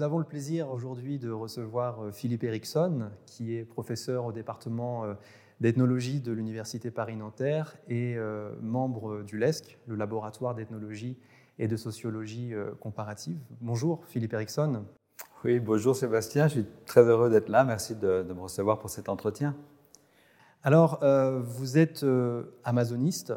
Nous avons le plaisir aujourd'hui de recevoir euh, Philippe Erickson, qui est professeur au département euh, d'ethnologie de l'Université Paris-Nanterre et euh, membre du LESC, le laboratoire d'ethnologie et de sociologie comparative. Bonjour Philippe Erickson. Oui, bonjour Sébastien, je suis très heureux d'être là. Merci de, me recevoir pour cet entretien. Alors, vous êtes amazoniste,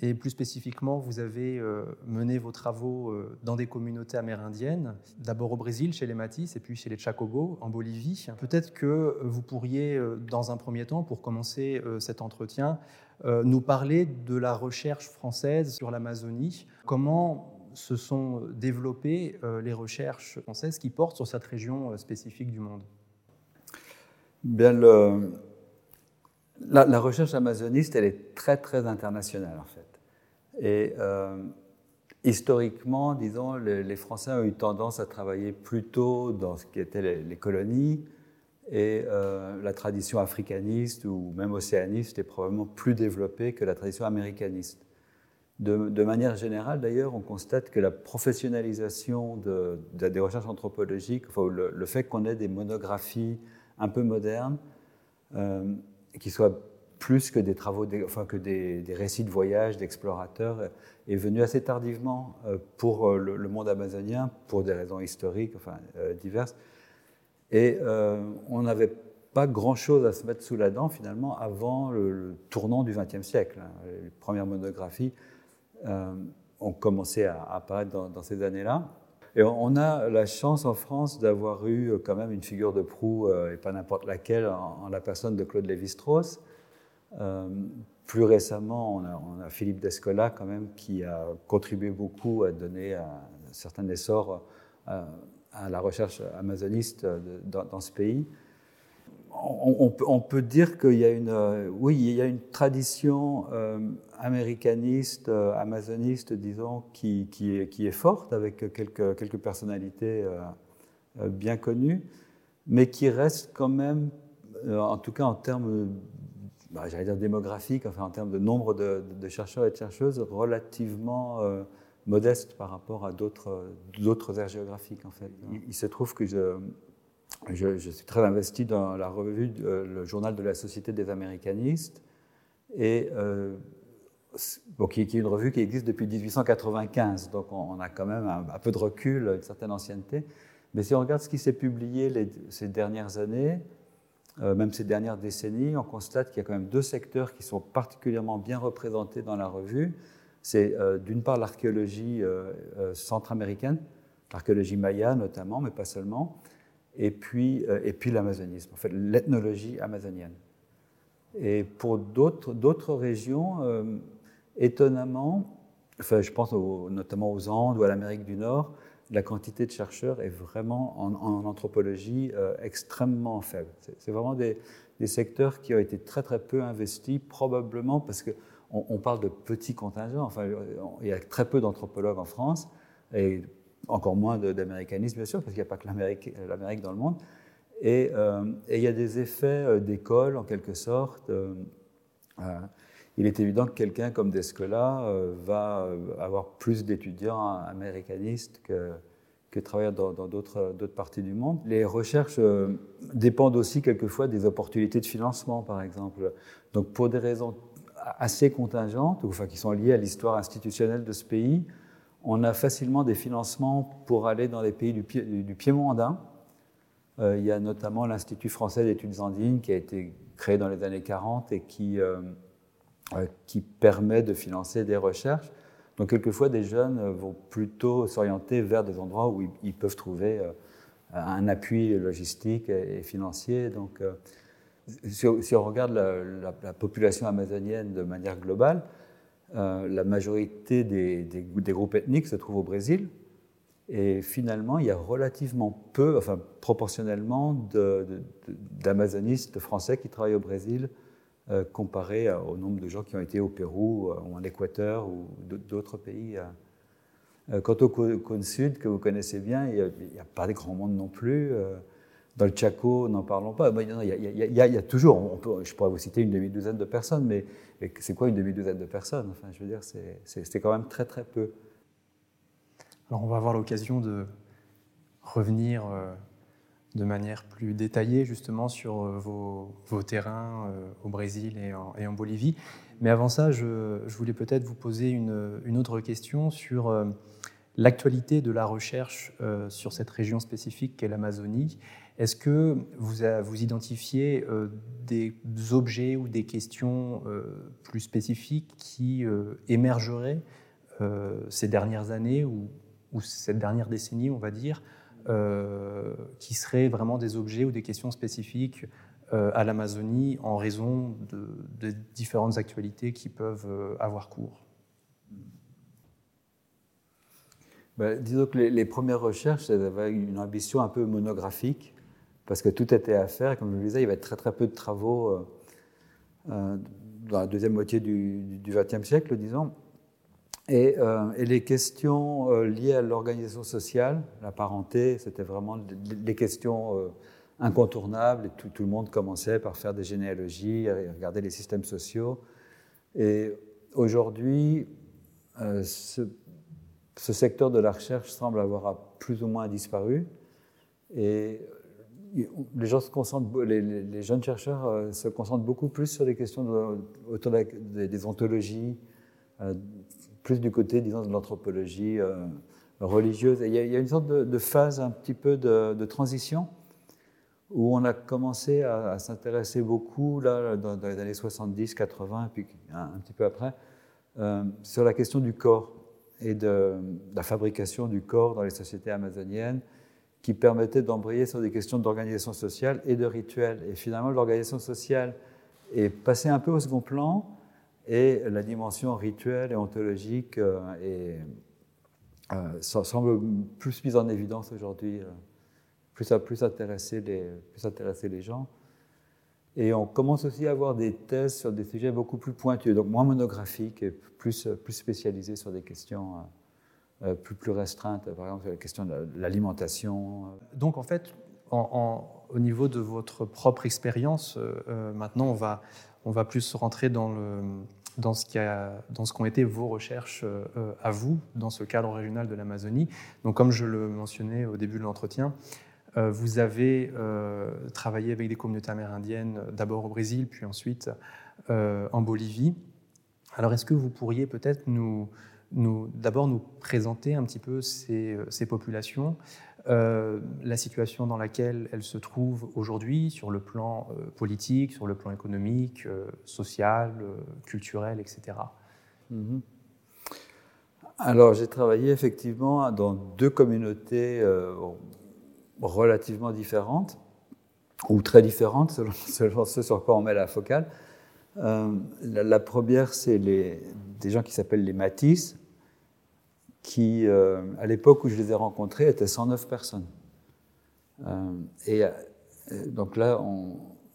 et plus spécifiquement, vous avez euh, mené vos travaux euh, dans des communautés amérindiennes, d'abord au Brésil, chez les Matis, et puis chez les Chacobos, en Bolivie. Peut-être que vous pourriez, euh, dans un premier temps, pour commencer cet entretien, nous parler de la recherche française sur l'Amazonie. Comment se sont développées les recherches françaises qui portent sur cette région spécifique du monde? Bien, la, la, recherche amazoniste, elle est très très internationale en fait. Et euh, historiquement, disons, les, Français ont eu tendance à travailler plutôt dans ce qui étaient les, colonies, et euh, la tradition africaniste ou même océaniste est probablement plus développée que la tradition américaniste. De, manière générale, d'ailleurs, on constate que la professionnalisation de, des recherches anthropologiques, enfin, le, fait qu'on ait des monographies un peu modernes, euh, qui soient plus que des travaux, enfin que des, récits de voyage d'explorateurs, est venu assez tardivement euh, pour euh, le, monde amazonien, pour des raisons historiques, enfin euh, diverses. Et on n'avait pas grand-chose à se mettre sous la dent finalement avant le, tournant du XXe siècle. Hein. Les premières monographies ont commencé à, apparaître dans, ces années-là. Et on a la chance en France d'avoir eu quand même une figure de proue, et pas n'importe laquelle, en, la personne de Claude Lévi-Strauss, euh, plus récemment, on a, Philippe Descola quand même qui a contribué beaucoup à donner un certain essor à, la recherche amazoniste dans, ce pays. On, peut, dire qu'il y a une, oui, il y a une tradition euh, américaniste, euh, amazoniste, disons, qui, est, forte avec quelques personnalités bien connues, mais qui reste quand même, en tout cas en termes bah, j'allais dire démographique, enfin en termes de nombre de, chercheurs et de chercheuses, relativement euh, modeste par rapport à d'autres aires géographiques. En fait. Il, se trouve que je, je, suis très investi dans la revue, euh, le journal de la Société des Américanistes, et euh, qui, est une revue qui existe depuis 1895, donc on, a quand même un, peu de recul, une certaine ancienneté. Mais si on regarde ce qui s'est publié les, ces dernières années, euh, même ces dernières décennies, on constate qu'il y a quand même deux secteurs qui sont particulièrement bien représentés dans la revue. C'est euh, d'une part l'archéologie euh, centra-américaine, l'archéologie maya notamment, mais pas seulement, et puis, et puis l'amazonisme, en fait l'ethnologie amazonienne. Et pour d'autres régions, étonnamment, enfin, je pense notamment aux Andes ou à l'Amérique du Nord, la quantité de chercheurs est vraiment en, anthropologie euh, extrêmement faible. C'est vraiment des, secteurs qui ont été très très peu investis, probablement parce qu'on on parle de petits contingents. Enfin, il y a très peu d'anthropologues en France et encore moins d'américanisme, bien sûr, parce qu'il n'y a pas que l'Amérique dans le monde. Et, euh, et, il y a des effets euh, d'école, en quelque sorte il est évident que quelqu'un comme Descola euh, va euh, avoir plus d'étudiants américanistes que, que travailleurs dans d'autres parties du monde. Les recherches euh, dépendent aussi quelquefois des opportunités de financement, par exemple. Donc pour des raisons assez contingentes, enfin qui sont liées à l'histoire institutionnelle de ce pays, on a facilement des financements pour aller dans les pays du, du Piémont andin. il y a notamment l'Institut français d'études andines qui a été créé dans les années 40 et qui qui permet de financer des recherches. Donc quelquefois, des jeunes vont plutôt s'orienter vers des endroits où ils, peuvent trouver euh, un appui logistique et financier. Donc, euh, si, on regarde la, population amazonienne de manière globale, la majorité des, des, groupes ethniques se trouvent au Brésil. Et finalement, il y a relativement peu, enfin proportionnellement, d'amazonistes français qui travaillent au Brésil euh, comparé au nombre de gens qui ont été au Pérou euh, ou en Équateur ou d'autres pays. Euh. Quant au cône sud, que vous connaissez bien, il n'y a, pas de grand monde non plus. Dans le Chaco, n'en parlons pas. Il y, a, toujours, je pourrais vous citer une demi-douzaine de personnes, mais, c'est quoi une demi-douzaine de personnes? Enfin, je veux dire, c'est quand même très très peu. Alors, on va avoir l'occasion de revenir de manière plus détaillée justement sur vos, terrains au Brésil et en, Bolivie. Mais avant ça, je, voulais peut-être vous poser une, autre question sur l'actualité de la recherche sur cette région spécifique qu'est l'Amazonie est-ce que vous, identifiez euh, des objets ou des questions euh, plus spécifiques qui euh, émergeraient ces dernières années ou, cette dernière décennie, on va dire, qui seraient vraiment des objets ou des questions spécifiques à l'Amazonie en raison de, différentes actualités qui peuvent avoir cours ben, Disons que les, premières recherches avaient une ambition un peu monographique parce que tout était à faire. comme je le disais, il y avait très très peu de travaux euh, euh, dans la deuxième moitié du XXe siècle, disons. Et, euh, et, les questions liées à l'organisation sociale, la parenté, c'était vraiment des questions incontournables. Et tout, le monde commençait par faire des généalogies, regarder les systèmes sociaux. Et aujourd'hui, ce, secteur de la recherche semble avoir plus ou moins disparu. Et les, gens se concentrent, les, jeunes chercheurs euh, se concentrent beaucoup plus sur les questions autour des, ontologies, euh, plus du côté, disons, de l'anthropologie euh, religieuse. il, y a, une sorte de, phase un petit peu de, transition où on a commencé à, s'intéresser beaucoup, là, dans, les années 70, 80, puis un, petit peu après, sur la question du corps et de la fabrication du corps dans les sociétés amazoniennes qui permettait d'embrayer sur des questions d'organisation sociale et de rituel. Et finalement, l'organisation sociale est passée un peu au second plan et la dimension rituelle et ontologique euh, euh, semble plus mise en évidence aujourd'hui, euh, plus, plus, intéresser les, plus intéresser les gens. Et on commence aussi à avoir des thèses sur des sujets beaucoup plus pointus, donc moins monographiques et plus, spécialisés sur des questions plus, plus restreinte, par exemple la question de l'alimentation. Donc en fait, au niveau de votre propre expérience, maintenant on va plus rentrer dans, le, dans ce qu'ont été vos recherches à vous dans ce cadre régional de l'Amazonie. Donc comme je le mentionnais au début de l'entretien, vous avez travaillé avec des communautés amérindiennes, d'abord au Brésil, puis ensuite en Bolivie. Alors est-ce que vous pourriez peut-être nous, d'abord nous présenter un petit peu ces, euh, populations, euh, la situation dans laquelle elles se trouvent aujourd'hui sur le plan euh, politique, sur le plan économique, social, culturel, etc. Mhm. Alors j'ai travaillé effectivement dans deux communautés relativement différentes, ou très différentes selon, selon, ce sur quoi on met la focale. la, première, c'est des gens qui s'appellent les Matisse, qui, euh, à l'époque où je les ai rencontrés, étaient 109 personnes. Euh, et euh, donc là,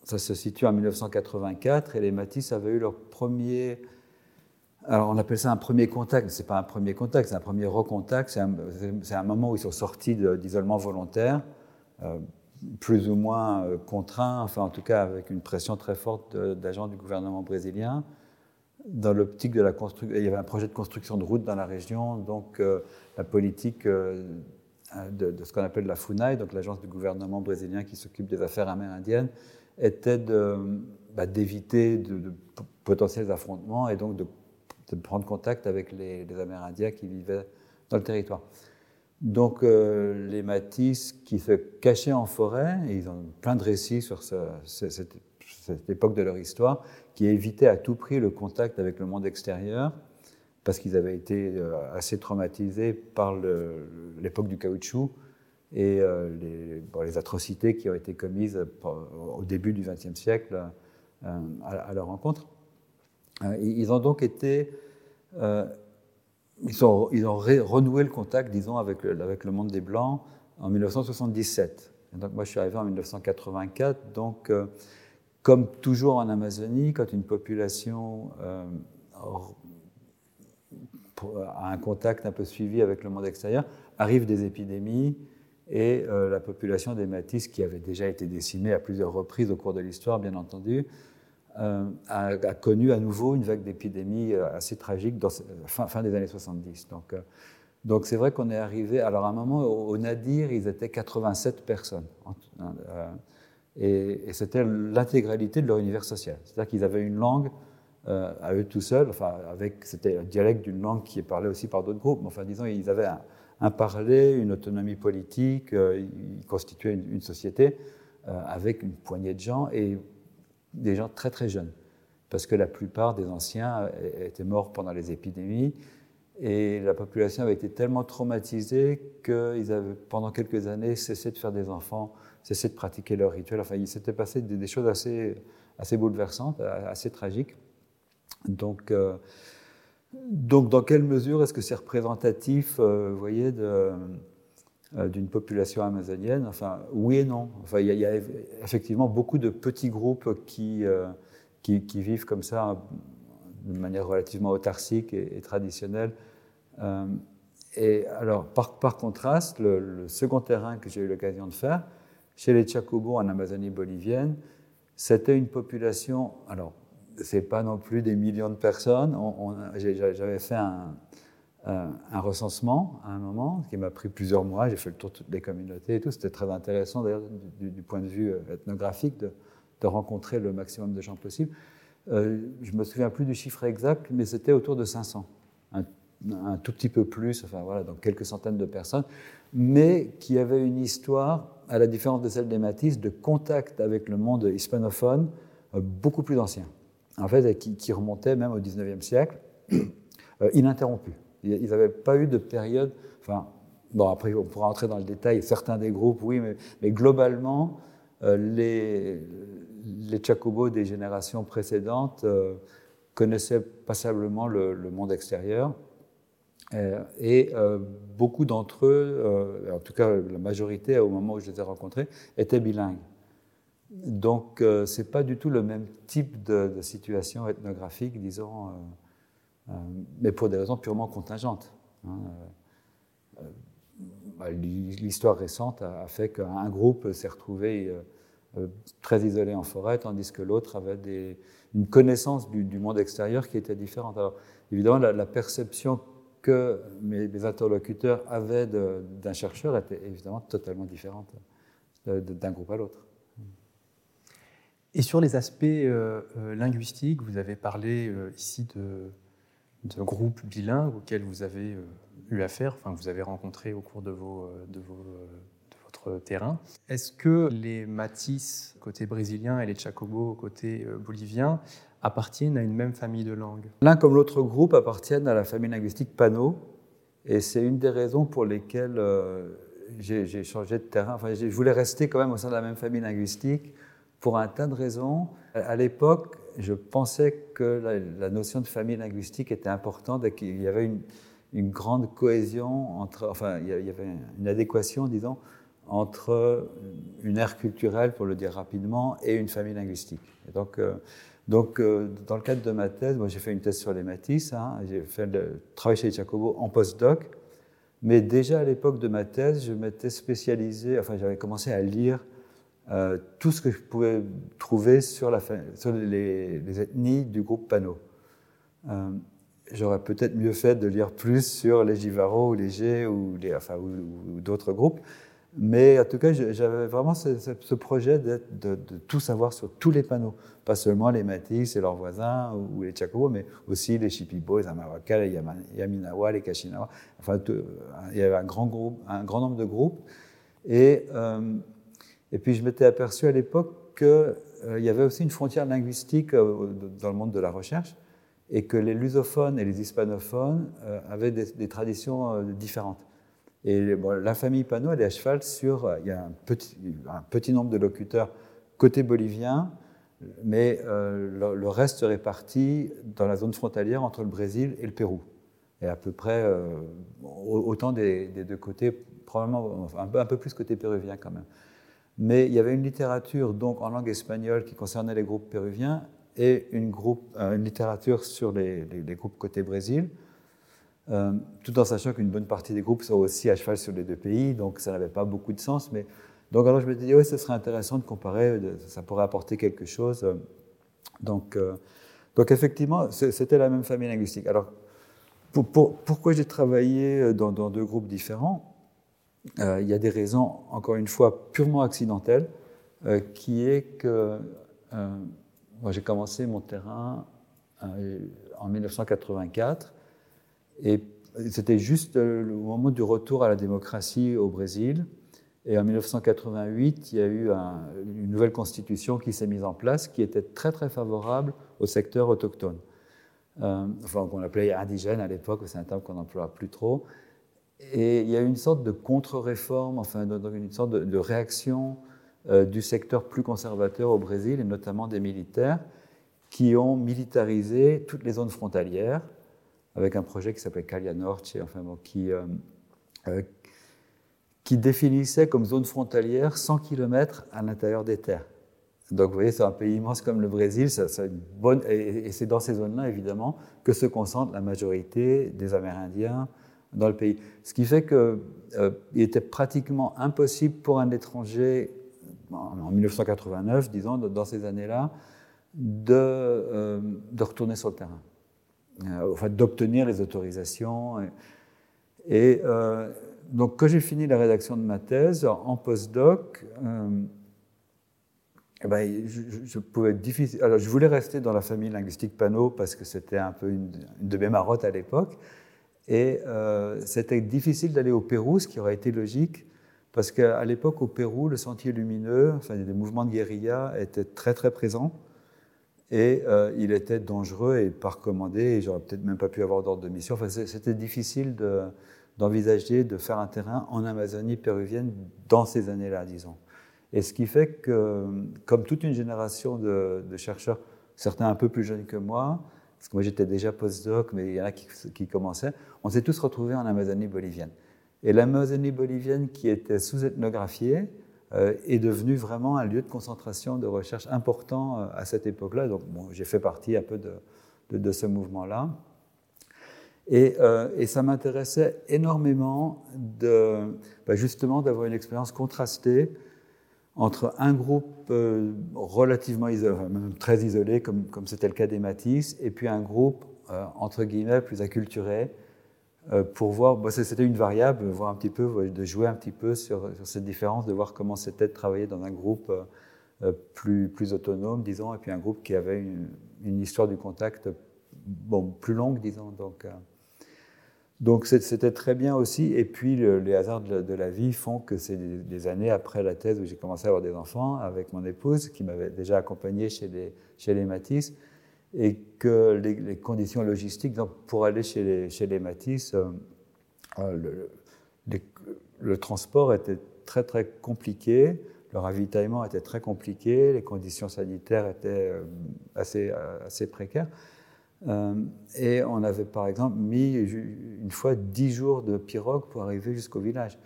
ça se situe en 1984 et les Matisse avaient eu leur premier. Alors on appelle ça un premier contact, mais ce n'est pas un premier contact, c'est un premier recontact. C'est un, moment où ils sont sortis d'isolement volontaire, plus ou moins contraints, enfin en tout cas avec une pression très forte d'agents du gouvernement brésilien dans l'optique de la construction, il y avait un projet de construction de routes dans la région, donc euh, la politique euh, de, ce qu'on appelle la FUNAI, donc l'agence du gouvernement brésilien qui s'occupe des affaires amérindiennes, était bah, d'éviter de, potentiels affrontements et donc de, prendre contact avec les, Amérindiens qui vivaient dans le territoire. Donc euh, les Matisse qui se cachaient en forêt, et ils ont plein de récits sur cette époque de leur histoire, qui évitaient à tout prix le contact avec le monde extérieur, parce qu'ils avaient été euh, assez traumatisés par l'époque du caoutchouc et euh, les, atrocités qui ont été commises au début du XXe siècle euh, à, leur rencontre. Ils ont donc été ils, ont, renoué le contact, disons, avec le, monde des Blancs en 1977. donc moi, je suis arrivé en 1984, donc comme toujours en Amazonie, quand une population euh, a un contact un peu suivi avec le monde extérieur, arrivent des épidémies et euh, la population des Matisse, qui avait déjà été décimée à plusieurs reprises au cours de l'histoire, bien entendu, euh, a, connu à nouveau une vague d'épidémies assez tragique fin, des années 70. Donc, Donc c'est vrai qu'on est arrivé, alors à un moment au Nadir, ils étaient 87 personnes. Et, c'était l'intégralité de leur univers social. C'est-à-dire qu'ils avaient une langue euh, à eux tout seuls, enfin, avec, c'était un dialecte d'une langue qui est parlée aussi par d'autres groupes, mais enfin, disons, ils avaient un, parler, une autonomie politique, euh, ils constituaient une, société avec une poignée de gens et des gens très très jeunes, parce que la plupart des anciens étaient morts pendant les épidémies, et la population avait été tellement traumatisée qu'ils avaient, pendant quelques années, cessé de faire des enfants, cessé de pratiquer leurs rituels. Enfin, il s'était passé des, choses assez, assez bouleversantes, assez tragiques. Donc, euh, donc dans quelle mesure est-ce que c'est représentatif, euh, vous voyez, euh, d'une population amazonienne? Enfin, oui et non. Enfin, il y, a, effectivement beaucoup de petits groupes qui, qui, vivent comme ça de manière relativement autarcique et, traditionnelle. Et alors, par, par contraste, le, second terrain que j'ai eu l'occasion de faire, chez les Chacobos en Amazonie bolivienne, c'était une population, alors, c'est pas non plus des millions de personnes. J'avais fait un, un, recensement à un moment, qui m'a pris plusieurs mois. J'ai fait le tour de toutes les communautés et tout. C'était très intéressant, d'ailleurs, du, point de vue euh, ethnographique, de, rencontrer le maximum de gens possible. Euh, je me souviens plus du chiffre exact, mais c'était autour de 500. Un, tout petit peu plus, enfin voilà, donc quelques centaines de personnes, mais qui avaient une histoire, à la différence de celle des Matisse, de contact avec le monde hispanophone euh, beaucoup plus ancien. En fait, qui, remontait même au 19e siècle, euh, ininterrompu. Ils n'avaient pas eu de période, enfin, bon, après on pourra entrer dans le détail, certains des groupes, oui, mais, globalement, les, les Chacobos des générations précédentes euh, connaissaient passablement le, monde extérieur. Euh, et euh, beaucoup d'entre eux, en tout cas la majorité au moment où je les ai rencontrés, étaient bilingues. Donc ce n'est pas du tout le même type de, situation ethnographique, disons, mais pour des raisons purement contingentes. Hein. Bah, l'histoire récente a fait qu'un groupe s'est retrouvé euh, très isolé en forêt, tandis que l'autre avait une connaissance du, monde extérieur qui était différente. Alors, évidemment, la, perception que mes, interlocuteurs avaient d'un chercheur était évidemment totalement différente d'un groupe à l'autre. Et sur les aspects euh, euh, linguistiques, vous avez parlé ici de, groupes bilingues auxquels vous avez eu affaire, enfin vous avez rencontré au cours de vos terrain. Est-ce que les Matisse côté brésilien et les Chacobo côté euh, bolivien appartiennent à une même famille de langues L'un comme l'autre groupe appartiennent à la famille linguistique Pano, et c'est une des raisons pour lesquelles euh, j'ai changé de terrain. Enfin, je voulais rester quand même au sein de la même famille linguistique pour un tas de raisons. À l'époque, je pensais que la, notion de famille linguistique était importante et qu'il y avait une, grande cohésion entre, enfin, il y avait une adéquation, disons, entre une ère culturelle, pour le dire rapidement, et une famille linguistique. Donc, euh, donc euh, dans le cadre de ma thèse, moi j'ai fait une thèse sur les Matisse, hein, j'ai fait le travail chez Jacobo en postdoc, mais déjà à l'époque de ma thèse, je m'étais spécialisé, enfin j'avais commencé à lire euh, tout ce que je pouvais trouver sur, les, ethnies du groupe Pano. J'aurais peut-être mieux fait de lire plus sur les Jivaro ou les G ou, enfin, ou d'autres groupes, mais en tout cas, j'avais vraiment ce, projet de, tout savoir sur tous les panneaux. Pas seulement les Matisse et leurs voisins ou les Chacobo, mais aussi les Shipibo, les Amawaka, les Yaminawa, les Kashinawa. Enfin, il y avait un grand, nombre de groupes. Et, euh, et puis, je m'étais aperçu à l'époque qu'il euh, y avait aussi une frontière linguistique euh, dans le monde de la recherche et que les lusophones et les hispanophones avaient des traditions différentes. Et la famille elle est à cheval sur. Euh, il y a un petit, un petit nombre de locuteurs côté bolivien, mais euh, le, reste reste réparti dans la zone frontalière entre le Brésil et le Pérou. Et à peu près euh, autant des, deux côtés, probablement un peu, plus côté péruvien quand même. Mais il y avait une littérature donc en langue espagnole qui concernait les groupes péruviens et une, littérature sur les groupes côté Brésil. Euh, tout en sachant qu'une bonne partie des groupes sont aussi à cheval sur les deux pays, donc ça n'avait pas beaucoup de sens. Mais donc alors je me dit, oui, ce serait intéressant de comparer, ça pourrait apporter quelque chose. Donc, euh, donc effectivement, c'était la même famille linguistique. Alors, pourquoi j'ai travaillé dans, deux groupes différents Il y a des raisons, encore une fois, purement accidentelles, qui est que moi j'ai commencé mon terrain en 1984 et c'était juste le moment du retour à la démocratie au Brésil. Et en 1988, il y a eu une nouvelle constitution qui s'est mise en place qui était très très favorable au secteur autochtone. Euh, enfin, qu'on appelait indigène à l'époque, c'est un terme qu'on n'emploie plus trop. Et il y a eu une sorte de contre-réforme, enfin une sorte de, réaction euh, du secteur plus conservateur au Brésil, et notamment des militaires, qui ont militarisé toutes les zones frontalières, avec un projet qui s'appelait Calia Norte, qui, euh, qui définissait comme zone frontalière 100 km à l'intérieur des terres. Donc vous voyez, c'est un pays immense comme le Brésil, et, c'est dans ces zones-là, évidemment, que se concentre la majorité des Amérindiens dans le pays. Ce qui fait qu'il euh, était pratiquement impossible pour un étranger, en 1989, disons, dans ces années-là, de, euh, retourner sur le terrain, euh, enfin d'obtenir les autorisations. Et, euh, donc, quand j'ai fini la rédaction de ma thèse, en postdoc, euh, eh ben, je, pouvais difficile. Alors, je voulais rester dans la famille linguistique Panot parce que c'était un peu une, de mes marottes à l'époque. Et euh, c'était difficile d'aller au Pérou, ce qui aurait été logique, parce qu'à l'époque, au Pérou, le sentier lumineux, enfin, des mouvements de guérilla étaient très très présents. Et euh, il était dangereux et pas recommandé, et j'aurais peut-être même pas pu avoir d'ordre de mission. Enfin, c'était difficile de, d'envisager de faire un terrain en Amazonie péruvienne dans ces années-là, disons. Et ce qui fait que, comme toute une génération de, chercheurs, certains un peu plus jeunes que moi, parce que moi j'étais déjà postdoc, mais il y en a qui, commençaient, on s'est tous retrouvés en Amazonie bolivienne. Et l'Amazonie bolivienne, qui était sous-ethnographiée, est devenue vraiment un lieu de concentration de recherche important euh, à cette époque-là. Donc j'ai fait partie un peu de, ce mouvement-là. Euh, et, ça m'intéressait énormément de, bah, justement d'avoir une expérience contrastée entre un groupe euh, relativement isolé, même très isolé, comme, c'était le cas des Matisse, et puis un groupe, euh, entre guillemets, plus acculturé, pour voir, bah, c'était une variable, voir un petit peu, de jouer un petit peu sur, cette différence, de voir comment c'était de travailler dans un groupe plus, plus autonome, disons, et puis un groupe qui avait une, histoire du contact plus longue, disons. Donc, donc c'était très bien aussi. Et puis les hasards de, la vie font que c'est des, années après la thèse où j'ai commencé à avoir des enfants avec mon épouse qui m'avait déjà accompagné chez les, chez les Matisse et que les, conditions logistiques donc pour aller chez les, chez les Matisse, euh, euh, le, transport était très très compliqué, le ravitaillement était très compliqué, les conditions sanitaires étaient euh, assez, assez précaires. Et on avait par exemple mis une fois 10 jours de pirogue pour arriver jusqu'au village.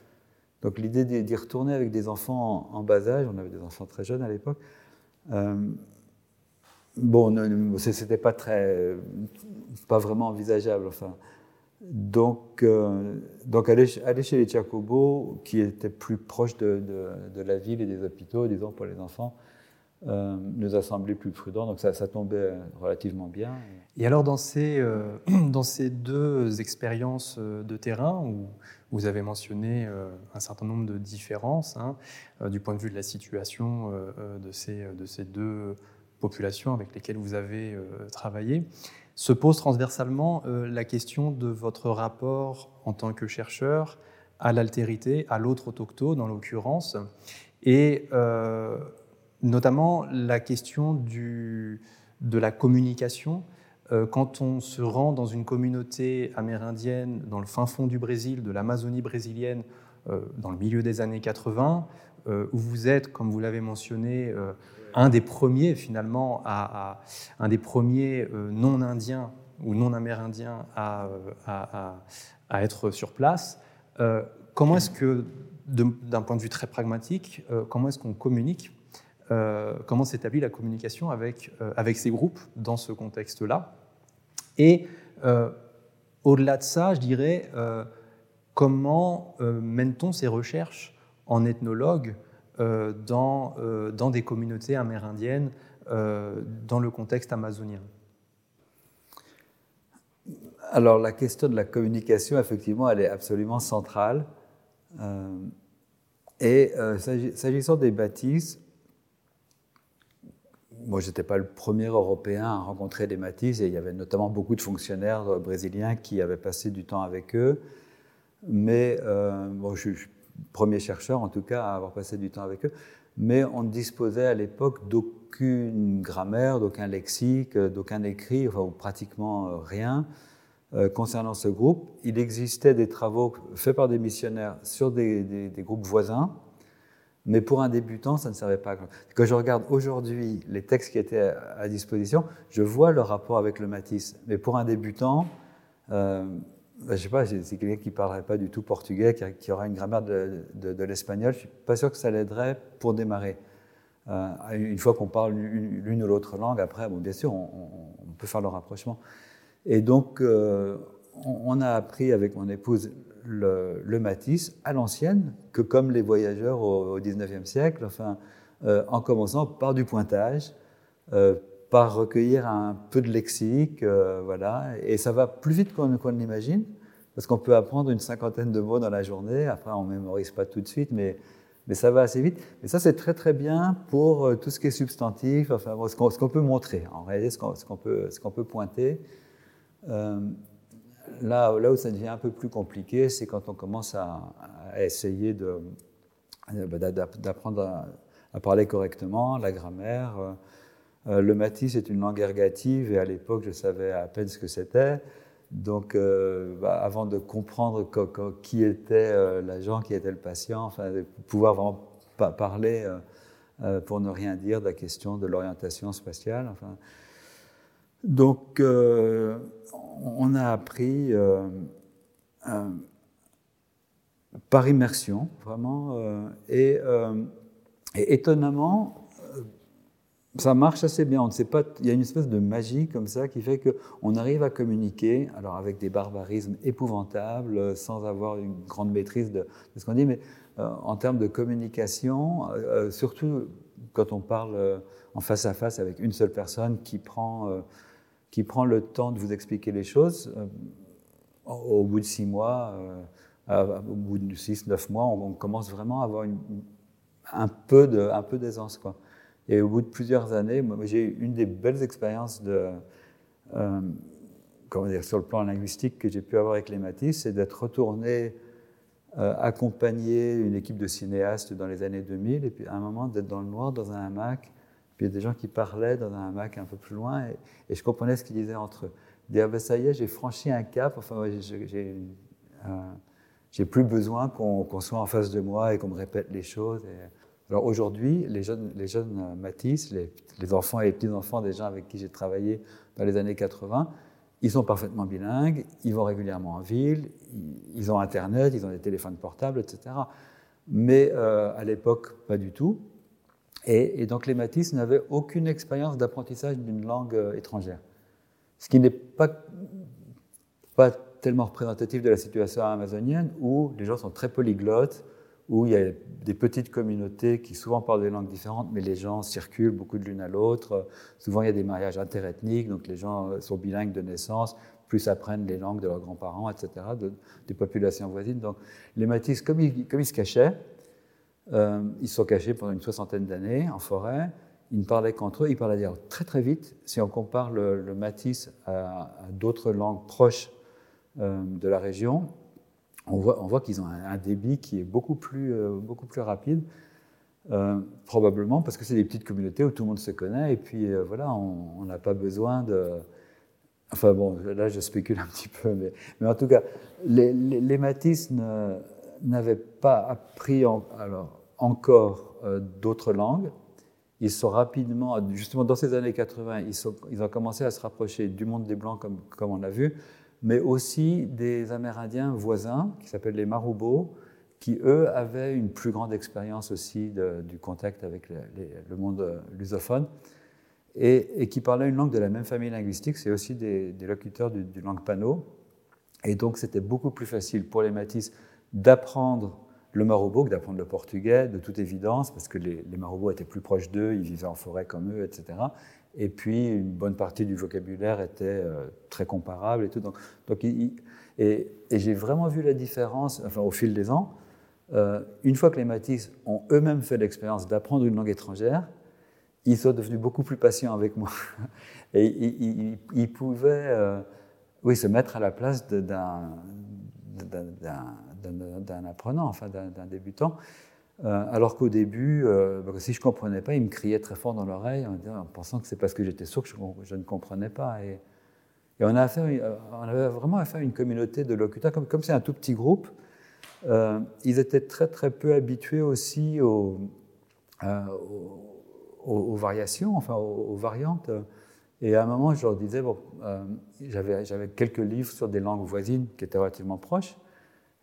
Donc l'idée d'y retourner avec des enfants en, bas âge, on avait des enfants très jeunes à l'époque, bon, c'était pas très, pas vraiment envisageable. Enfin, donc, euh, donc aller, chez les Tchakobo, qui étaient plus proches de, de, la ville et des hôpitaux, disons pour les enfants, euh, nous a semblé plus prudent. Donc ça, ça, tombait relativement bien. Et alors dans ces, euh, dans ces deux expériences de terrain où vous avez mentionné un certain nombre de différences hein, du point de vue de la situation de, ces, de ces deux populations avec lesquelles vous avez travaillé, se pose transversalement la question de votre rapport en tant que chercheur à l'altérité, à l'autre autochtone en l'occurrence. Et notamment la question de la communication. Euh, quand on se rend dans une communauté amérindienne dans le fin fond du Brésil, de l'Amazonie brésilienne, euh, dans le milieu des années 80, euh, où vous êtes, comme vous l'avez mentionné, un des premiers finalement, à, un des premiers non indiens ou non amérindiens à, à être sur place. comment est-ce que, d'un point de vue très pragmatique, comment est-ce qu'on communique euh, comment s'établit la communication avec, euh, avec ces groupes dans ce contexte-là? Et euh, au-delà de ça, je dirais, comment mène-t-on ces recherches en ethnologue dans, dans des communautés amérindiennes dans le contexte amazonien Alors la question de la communication, effectivement, elle est absolument centrale. Euh, et euh, s'agissant des bâtisses, moi, je n'étais pas le premier Européen à rencontrer des Matisse, et il y avait notamment beaucoup de fonctionnaires euh, brésiliens qui avaient passé du temps avec eux. Mais euh, bon, je suis premier chercheur, en tout cas, à avoir passé du temps avec eux. Mais on ne disposait à l'époque d'aucune grammaire, d'aucun lexique, d'aucun écrit, enfin, ou pratiquement rien. concernant ce groupe, il existait des travaux faits par des missionnaires sur des, groupes voisins, mais pour un débutant, ça ne servait pas. Quand je regarde aujourd'hui les textes qui étaient à disposition, je vois le rapport avec le Matisse. Mais pour un débutant, euh, ben, je ne sais pas, c'est quelqu'un qui ne parlerait pas du tout portugais, qui, aura une grammaire de, l'espagnol, je ne suis pas sûr que ça l'aiderait pour démarrer. Euh, une fois qu'on parle l'une ou l'autre langue, après, bon, bien sûr, on, peut faire le rapprochement. Et donc, euh, on, a appris avec mon épouse le, Matisse à l'ancienne, que comme les voyageurs au, XIXe siècle, enfin, euh, en commençant par du pointage, par recueillir un peu de lexique, euh, voilà, et ça va plus vite qu'on ne l'imagine, parce qu'on peut apprendre une cinquantaine de mots dans la journée, après on mémorise pas tout de suite, mais, mais ça va assez vite. Et ça, c'est très très bien pour tout ce qui est substantif, enfin, ce qu'on peut montrer, en réalité, ce qu'on peut, peut pointer. Là, où ça devient un peu plus compliqué, c'est quand on commence à, essayer bah, d'apprendre à, parler correctement, la grammaire. Euh, le Matisse est une langue ergative et à l'époque, je savais à peine ce que c'était. Donc, euh, bah, avant de comprendre qui était euh, l'agent, qui était le patient, enfin, de pouvoir vraiment parler pour ne rien dire de la question de l'orientation spatiale. Donc, on a appris par immersion, vraiment, et, étonnamment, ça marche assez bien. Il y a une espèce de magie comme ça qui fait qu'on arrive à communiquer, alors avec des barbarismes épouvantables, sans avoir une grande maîtrise de, ce qu'on dit, mais en termes de communication, surtout quand on parle en face à face avec une seule personne qui prend qui prend le temps de vous expliquer les choses, euh, au bout de six mois, euh, au bout de six, neuf mois, on, commence vraiment à avoir un peu de, un peu d'aisance, quoi. Et au bout de plusieurs années, j'ai eu une des belles expériences euh, comment dire, sur le plan linguistique que j'ai pu avoir avec les Matisse, c'est d'être retourné accompagner une équipe de cinéastes dans les années 2000, et puis à un moment d'être dans le noir, dans un hamac, puis il y a des gens qui parlaient dans un hamac un peu plus loin, et, je comprenais ce qu'ils disaient entre eux. Dire, ah ben, ça y est, j'ai franchi un cap, enfin, j'ai euh, plus besoin qu'on soit en face de moi et qu'on me répète les choses. Alors aujourd'hui, les jeunes, les euh, Matisse, les, enfants et les petits-enfants des gens avec qui j'ai travaillé dans les années 80, ils sont parfaitement bilingues, ils vont régulièrement en ville, ils, ont Internet, ils ont des téléphones portables, etc. Mais euh, à l'époque, pas du tout. Et, donc les Matisse n'avaient aucune expérience d'apprentissage d'une langue euh, étrangère. Ce qui n'est pas tellement représentatif de la situation amazonienne où les gens sont très polyglottes, où il y a des petites communautés qui souvent parlent des langues différentes, mais les gens circulent beaucoup de l'une à l'autre. Souvent, il y a des mariages interethniques, donc les gens sont bilingues de naissance, plus apprennent les langues de leurs grands-parents, etc., des populations voisines. Donc, les Matisse, comme ils se cachaient, euh, ils sont cachés pendant une soixantaine d'années en forêt. Ils ne parlaient qu'entre eux. Ils parlaient d'ailleurs très très vite. Si on compare le, Matisse à, d'autres langues proches euh, de la région, on voit, qu'ils ont un, débit qui est beaucoup plus, euh, beaucoup plus rapide. probablement parce que c'est des petites communautés où tout le monde se connaît et puis voilà, on n'a pas besoin de. Enfin bon, là je spécule un petit peu, mais, en tout cas, les, les, Matisse n'avaient pas appris alors, encore euh, d'autres langues. Ils sont rapidement, justement dans ces années 80, ils, ils, ont commencé à se rapprocher du monde des Blancs, comme, comme on l'a vu, mais aussi des Amérindiens voisins, qui s'appellent les Marubo, qui, eux, avaient une plus grande expérience aussi du contact avec le monde lusophone, et, qui parlaient une langue de la même famille linguistique, c'est aussi des, locuteurs du, langue pano. Et donc, c'était beaucoup plus facile pour les Matisse d'apprendre le marobo d'apprendre le portugais, de toute évidence, parce que les, les étaient plus proches d'eux, ils vivaient en forêt comme eux, etc. Et puis, une bonne partie du vocabulaire était euh, très comparable et tout. Donc, et, j'ai vraiment vu la différence, au fil des ans. Euh, une fois que les Matisse ont eux-mêmes fait l'expérience d'apprendre une langue étrangère, ils sont devenus beaucoup plus patients avec moi. Et ils, pouvaient euh, oui, se mettre à la place d'un apprenant, enfin d'un débutant. Euh, alors qu'au début, bah, si je ne comprenais pas, ils me criaient très fort dans l'oreille en, pensant que c'est parce que j'étais sûr que je, ne comprenais pas. Et, on, a on avait vraiment affaire à une communauté de locuteurs, comme c'est un tout petit groupe, euh, ils étaient très très peu habitués aussi aux, euh, variations, enfin aux, variantes. Et à un moment, je leur disais, euh, j'avais quelques livres sur des langues voisines qui étaient relativement proches,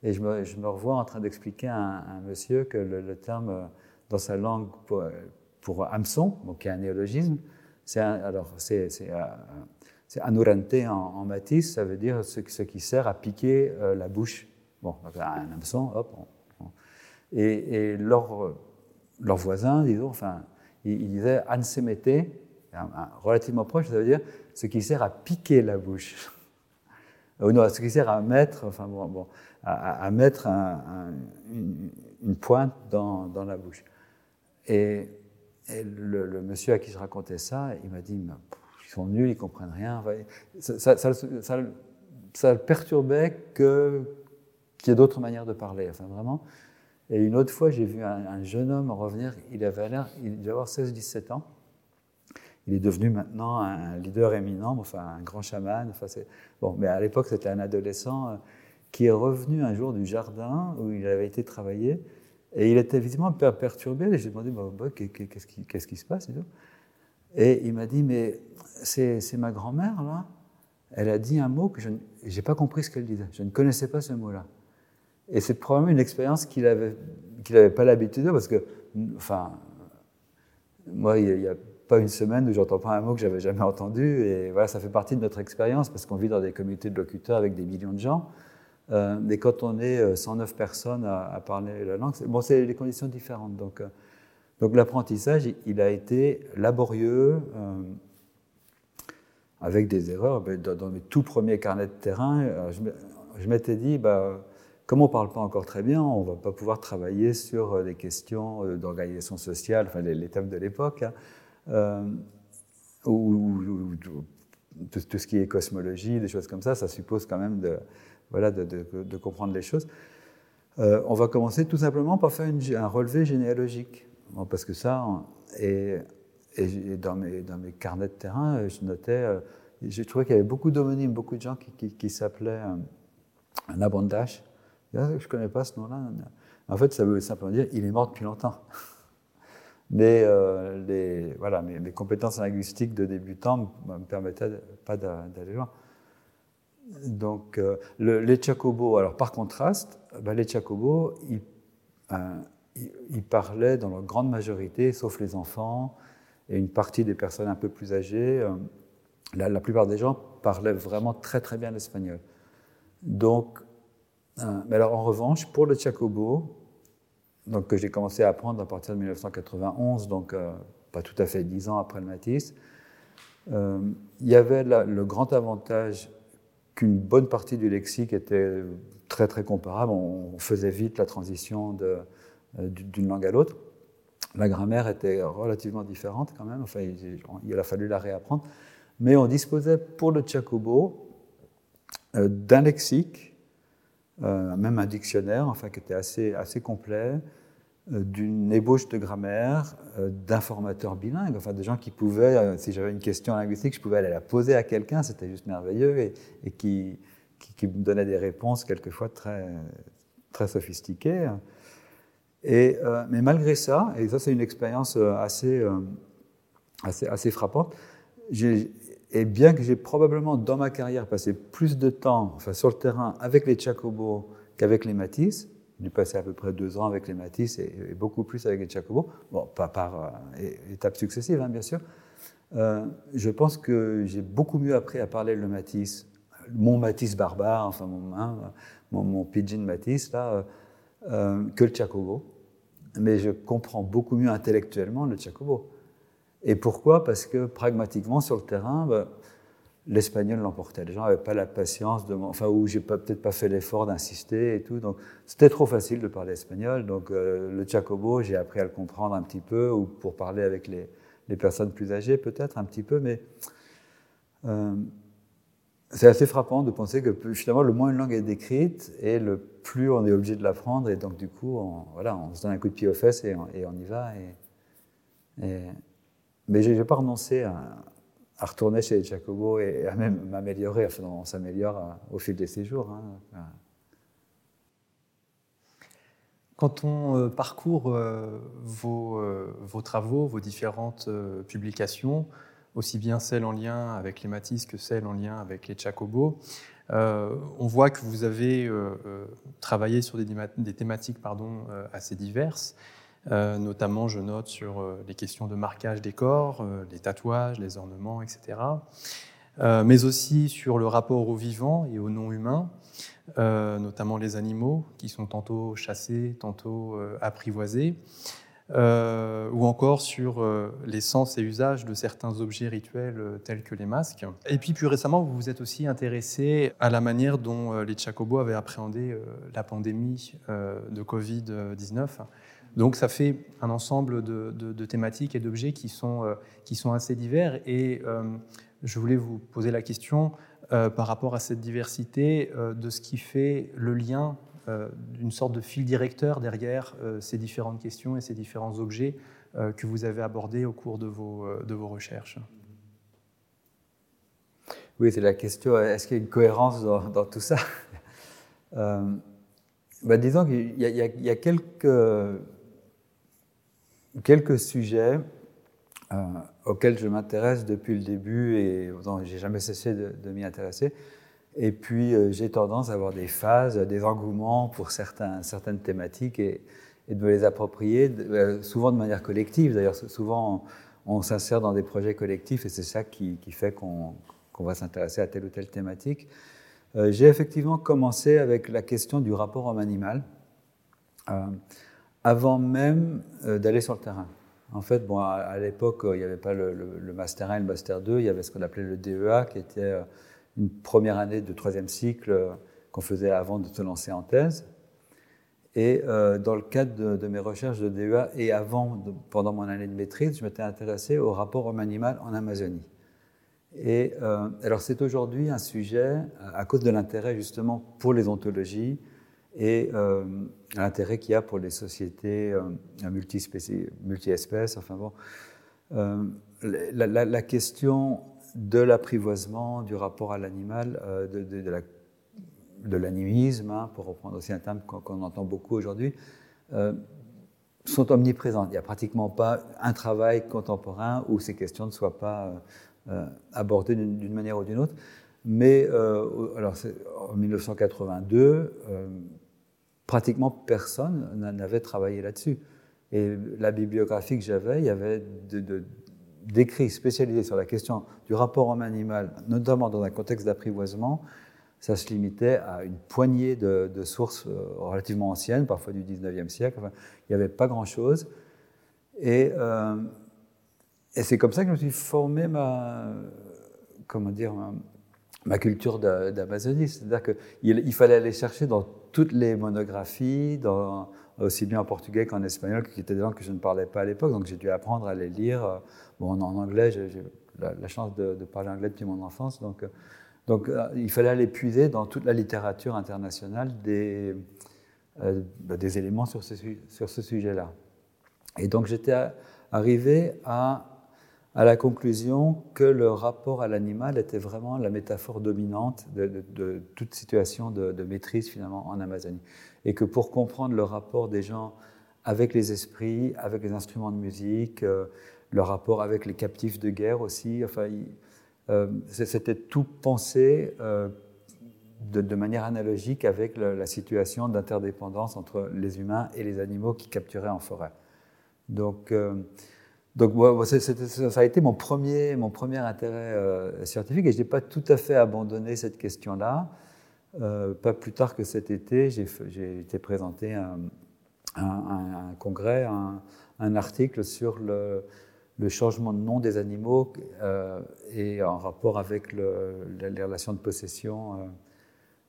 et je me, revois en train d'expliquer à, un monsieur que le, terme dans sa langue pour, pour hameçon, qui est un néologisme, c'est c'est anurante en, en matisse, ça veut dire ce, qui sert à piquer la bouche Bon, un hameçon, hop. Et, leurs leur voisins, disons, enfin, ils, disaient ansemete, relativement proche, ça veut dire ce qui sert à piquer la bouche. Ou non, ce qui sert à mettre, enfin bon à, mettre une, pointe dans, la bouche. Et, le, monsieur à qui je racontais ça, il m'a dit, ils sont nuls, ils comprennent rien. Ça le perturbait que qu'il y ait d'autres manières de parler. Enfin, vraiment. Et une autre fois, j'ai vu un, jeune homme revenir, il avait l'air, il devait avoir 16-17 ans. Il est devenu maintenant un leader éminent, enfin un grand chaman. Enfin, bon, mais à l'époque, c'était un adolescent euh, qui est revenu un jour du jardin où il avait été travailler. Et il était visiblement perturbé. Et j'ai demandé bah, bah, qu'est-ce, qui, qu'est-ce qui se passe et, il m'a dit Mais c'est, ma grand-mère, là. Elle a dit un mot que je n'ai pas compris ce qu'elle disait. Je ne connaissais pas ce mot-là. Et c'est probablement une expérience qu'il n'avait qu'il pas l'habitude de, parce que, enfin, moi, il n'y a, pas une semaine où j'entends pas un mot que j'avais jamais entendu, et voilà, ça fait partie de notre expérience, parce qu'on vit dans des communautés de locuteurs avec des millions de gens. Euh, mais quand on est 109 euh, personnes à, parler la langue, bon, c'est des conditions différentes. Donc, euh, donc l'apprentissage, il, a été laborieux, euh, avec des erreurs. Dans, mes tout premiers carnets de terrain, je m'étais dit, bah, comme on ne parle pas encore très bien, on ne va pas pouvoir travailler sur des questions d'organisation sociale, enfin les, thèmes de l'époque, hein, ou, tout, ce qui est cosmologie, des choses comme ça, ça suppose quand même de, voilà, de, comprendre les choses. on va commencer tout simplement par faire un relevé généalogique, parce que ça, et, dans, mes, dans, mes, carnets de terrain, je notais, j'ai trouvé qu'il y avait beaucoup d'homonymes, beaucoup de gens qui, s'appelaient un abondage je ne connais pas ce nom-là. En fait, ça veut simplement dire il est mort depuis longtemps. Mais euh, voilà, mes, compétences linguistiques de débutant ne me permettaient pas d'aller loin. Donc, euh, les Chacobos, alors par contraste, bah, les Chacobos, euh, ils, parlaient dans leur grande majorité, sauf les enfants et une partie des personnes un peu plus âgées, la, la plupart des gens parlaient vraiment très très bien l'espagnol. Donc, euh, mais alors, en revanche, pour le Chacobo, donc, que j'ai commencé à apprendre à partir de 1991, donc euh, pas tout à fait dix ans après le Matisse, euh, il y avait le grand avantage qu'une bonne partie du lexique était très très comparable. On, faisait vite la transition d'une langue à l'autre. La grammaire était relativement différente quand même. Enfin, il, a fallu la réapprendre. Mais on disposait pour le Chacobo d'un lexique euh, même un dictionnaire, enfin, qui était assez, assez complet, euh, d'une ébauche de grammaire, euh, d'informateurs bilingues, enfin, des gens qui pouvaient, si j'avais une question linguistique, je pouvais aller la poser à quelqu'un, c'était juste merveilleux, et, qui, me donnait des réponses quelquefois très, très sophistiquées. Et, mais malgré ça, et ça c'est une expérience assez, assez, assez frappante, et bien que j'ai probablement dans ma carrière passé plus de temps enfin, sur le terrain avec les Chacobos qu'avec les Matisse, j'ai passé à peu près deux ans avec les Matisse et, beaucoup plus avec les Chacobos, bon, pas par euh, étapes successives hein, bien sûr, euh, je pense que j'ai beaucoup mieux appris à parler le Matisse, mon Matisse barbare, enfin mon, hein, mon, pidgin Matisse, là, que le Chacobo, mais je comprends beaucoup mieux intellectuellement le Chacobo. Et pourquoi? Parce que pragmatiquement, sur le terrain, bah, l'espagnol l'emportait. Les gens n'avaient pas la patience de. Enfin, ou j'ai peut-être pas fait l'effort d'insister et tout. Donc, c'était trop facile de parler espagnol. Donc, euh, le Chacobo, j'ai appris à le comprendre un petit peu, ou pour parler avec les, les personnes plus âgées, peut-être un petit peu, mais. Euh, c'est assez frappant de penser que finalement, le moins une langue est décrite, et le plus on est obligé de l'apprendre, et donc du coup, on, voilà, on se donne un coup de pied aux fesses et on, y va. Et... Mais je n'ai pas renoncé à, à retourner chez Jacobo et à même m'améliorer. On s'améliore euh, au fil des séjours. Hein. Quand on euh, parcourt euh, vos, travaux, vos différentes publications, aussi bien celles en lien avec les Matisse que celles en lien avec les Chacobo, on voit que vous avez travaillé sur des, thématiques assez diverses. Euh, notamment, je note sur euh, les questions de marquage des corps, euh, les tatouages, les ornements, etc. mais aussi sur le rapport au vivant et au non humain, notamment les animaux qui sont tantôt chassés, tantôt apprivoisés. ou encore sur les sens et usages de certains objets rituels tels que les masques. Et puis plus récemment, vous vous êtes aussi intéressé à la manière dont les Chacobos avaient appréhendé la pandémie de Covid-19 donc ça fait un ensemble de, thématiques et d'objets qui sont, euh, qui sont assez divers. Et euh, je voulais vous poser la question euh, par rapport à cette diversité de ce qui fait le lien d'une sorte de fil directeur derrière ces différentes questions et ces différents objets que vous avez abordés au cours de vos, de vos recherches. Oui, c'est la question, est-ce qu'il y a une cohérence dans, tout ça? Bah, Disons qu'il y, y, a quelques quelques sujets euh, auxquels je m'intéresse depuis le début et dont j'ai jamais cessé de, m'y intéresser. Et puis euh, j'ai tendance à avoir des phases, des engouements pour certaines thématiques et, de me les approprier, euh, souvent de manière collective. D'ailleurs, souvent on, s'insère dans des projets collectifs et c'est ça qui, fait qu'on va s'intéresser à telle ou telle thématique. j'ai effectivement commencé avec la question du rapport homme-animal avant même euh, d'aller sur le terrain. En fait, bon, à, l'époque, il n'y avait pas le, Master 1 et le Master 2, il y avait ce qu'on appelait le DEA, qui était euh, une première année de troisième cycle euh, qu'on faisait avant de se lancer en thèse. Et dans le cadre de, mes recherches de DEA et avant, pendant mon année de maîtrise, je m'étais intéressé au rapport homme-animal en Amazonie. Et alors c'est aujourd'hui un sujet, à cause de l'intérêt justement pour les ontologies, et euh, l'intérêt qu'il y a pour les sociétés euh. Enfin bon, euh, la, question de l'apprivoisement, du rapport à l'animal, euh, de, de, l'animisme, hein, pour reprendre aussi un terme qu'on entend beaucoup aujourd'hui, sont omniprésentes. Il n'y a pratiquement pas un travail contemporain où ces questions ne soient pas abordées d'une manière ou d'une autre. Mais alors, en 1982, pratiquement personne n'avait travaillé là-dessus. Et la bibliographie que j'avais, il y avait d'écrits spécialisés sur la question du rapport homme-animal, notamment dans un contexte d'apprivoisement. Ça se limitait à une poignée de, sources euh, relativement anciennes, parfois du 19e siècle. il n'y avait pas grand-chose. Et, euh, et c'est comme ça que je me suis formé ma, comment dire, ma, culture d'Amazonie. C'est-à-dire qu'il il fallait aller chercher dans toutes les monographies, aussi bien en portugais qu'en espagnol, qui étaient des langues que je ne parlais pas à l'époque, donc j'ai dû apprendre à les lire. Bon, en anglais, j'ai la, chance de, parler anglais depuis mon enfance, donc, donc euh, il fallait aller puiser dans toute la littérature internationale des, euh, bah, éléments sur ce, sur ce sujet-là. Et donc j'étais arrivé à à la conclusion que le rapport à l'animal était vraiment la métaphore dominante de, toute situation de, maîtrise finalement en Amazonie. Et que pour comprendre le rapport des gens avec les esprits, avec les instruments de musique, euh, le rapport avec les captifs de guerre aussi, enfin, euh, c'était tout pensé euh, de, manière analogique avec la situation d'interdépendance entre les humains et les animaux qui capturaient en forêt. Donc, donc ça a été mon premier, mon premier intérêt euh, scientifique et je n'ai pas tout à fait abandonné cette question-là. Euh, pas plus tard que cet été, j'ai été présenté un, un, congrès, un, article sur le, changement de nom des animaux et en rapport avec les relations de possession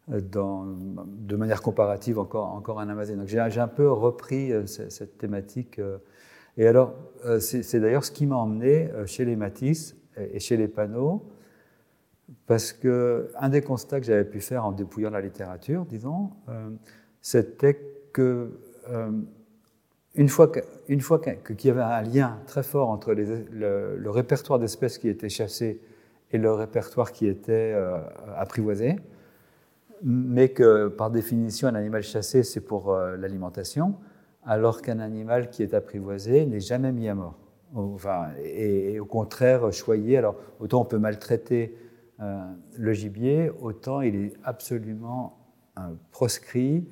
de manière comparative encore, encore en Amazon. Donc j'ai un peu repris cette, thématique. Et alors, c'est d'ailleurs ce qui m'a emmené chez les Matisse et chez les panneaux parce que un des constats que j'avais pu faire en dépouillant la littérature, disons, euh, c'était que euh, une fois qu'il y avait un lien très fort entre le, répertoire d'espèces qui étaient chassées et le répertoire qui était euh, apprivoisé, mais que par définition un animal chassé c'est pour l'alimentation, alors qu'un animal qui est apprivoisé n'est jamais mis à mort. Enfin, et, et, au contraire choyé. Alors autant on peut maltraiter euh, le gibier, autant il est absolument proscrit,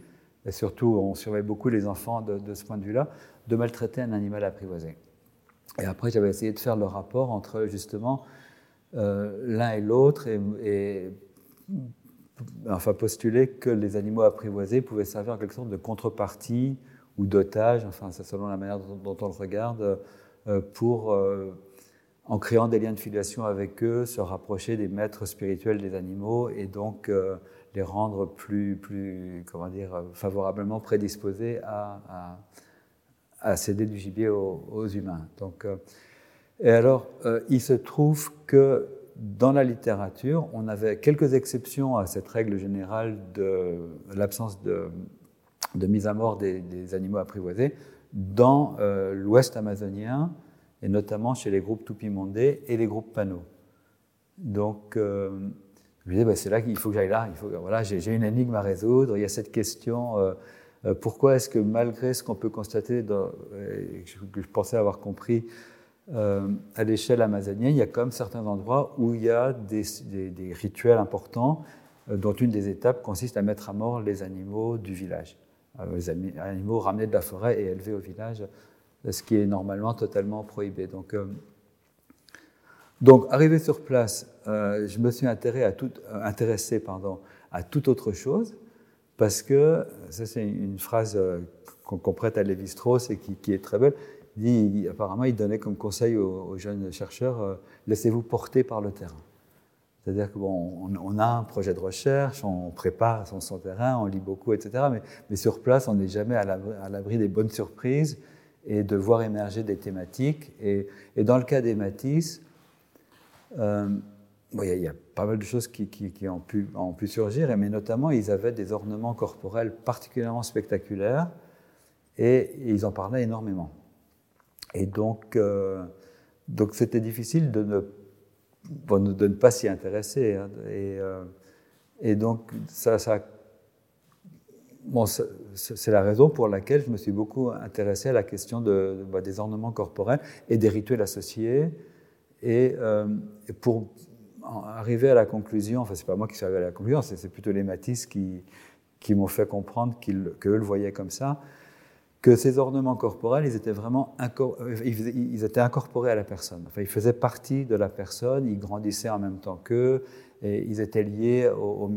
et surtout on surveille beaucoup les enfants de, ce point de vue-là, de maltraiter un animal apprivoisé. Et après, j'avais essayé de faire le rapport entre justement euh, l'un et l'autre et, enfin postuler que les animaux apprivoisés pouvaient servir en quelque sorte de contrepartie ou d'otage, enfin c'est selon la manière dont, on le regarde, pour en créant des liens de filiation avec eux, se rapprocher des maîtres spirituels des animaux et donc euh, les rendre plus, plus comment dire, favorablement prédisposés à, à, céder du gibier aux, humains. Donc, euh, et alors, euh, il se trouve que dans la littérature, on avait quelques exceptions à cette règle générale de l'absence de, de, mise à mort des, animaux apprivoisés. Dans l'ouest amazonien, et notamment chez les groupes Tupimondé et les groupes Pano. Donc, euh, je me disais, bah, c'est là qu'il faut que j'aille là. Il faut, voilà, j'ai une énigme à résoudre. Il y a cette question euh, euh, pourquoi est-ce que malgré ce qu'on peut constater, dans, que je pensais avoir compris à l'échelle amazonienne, il y a même certains endroits où il y a des rituels importants, dont une des étapes consiste à mettre à mort les animaux du village. Les animaux ramenés de la forêt et élevés au village ce qui est normalement totalement prohibé. Donc, euh, arrivé sur place, euh, je me suis intéressé à, tout, euh, toute autre chose, parce que, ça c'est une phrase qu'on prête à Lévi-Strauss et qui, est très belle, apparemment il donnait comme conseil aux, jeunes chercheurs, laissez-vous porter par le terrain. C'est-à-dire qu'on bon, on a un projet de recherche, on prépare son, son terrain, on lit beaucoup, etc. Mais, sur place, on n'est jamais à l'abri des bonnes surprises et de voir émerger des thématiques. Et, dans le cas des Matisse, euh, il y, a pas mal de choses qui, ont, pu, surgir, mais notamment ils avaient des ornements corporels particulièrement spectaculaires et, ils en parlaient énormément. Et donc, euh, donc c'était difficile de ne, de ne pas s'y intéresser. Hein. et, euh, et, donc ça, c'est la raison pour laquelle je me suis beaucoup intéressé à la question bah, des ornements corporels et des rituels associés. Et, euh, pour arriver à la conclusion, enfin, c'est pas moi qui suis arrivé à la conclusion, c'est plutôt les Matisse qui, qui m'ont fait comprendre qu'eux le voyaient comme ça, que ces ornements corporels, ils étaient vraiment euh, ils étaient incorporés à la personne. Enfin, ils faisaient partie de la personne, ils grandissaient en même temps qu'eux, et ils étaient liés au, au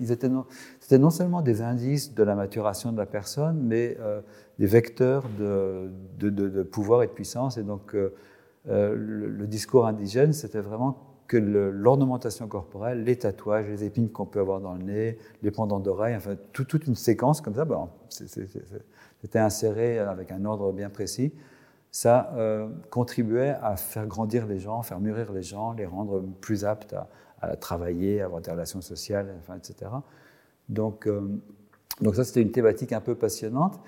Ils étaient non, c'était non seulement des indices de la maturation de la personne, mais euh, des vecteurs de, de, de, pouvoir et de puissance. Et donc, euh, le, discours indigène, c'était vraiment que l'ornementation corporelle, les tatouages, les épines qu'on peut avoir dans le nez, les pendants d'oreilles, enfin, toute une séquence comme ça, bon, c'était inséré avec un ordre bien précis ça contribuait à faire grandir les gens, faire mûrir les gens, les rendre plus aptes à, à travailler, avoir des relations sociales, etc. Donc, euh, donc ça, c'était une thématique un peu passionnante.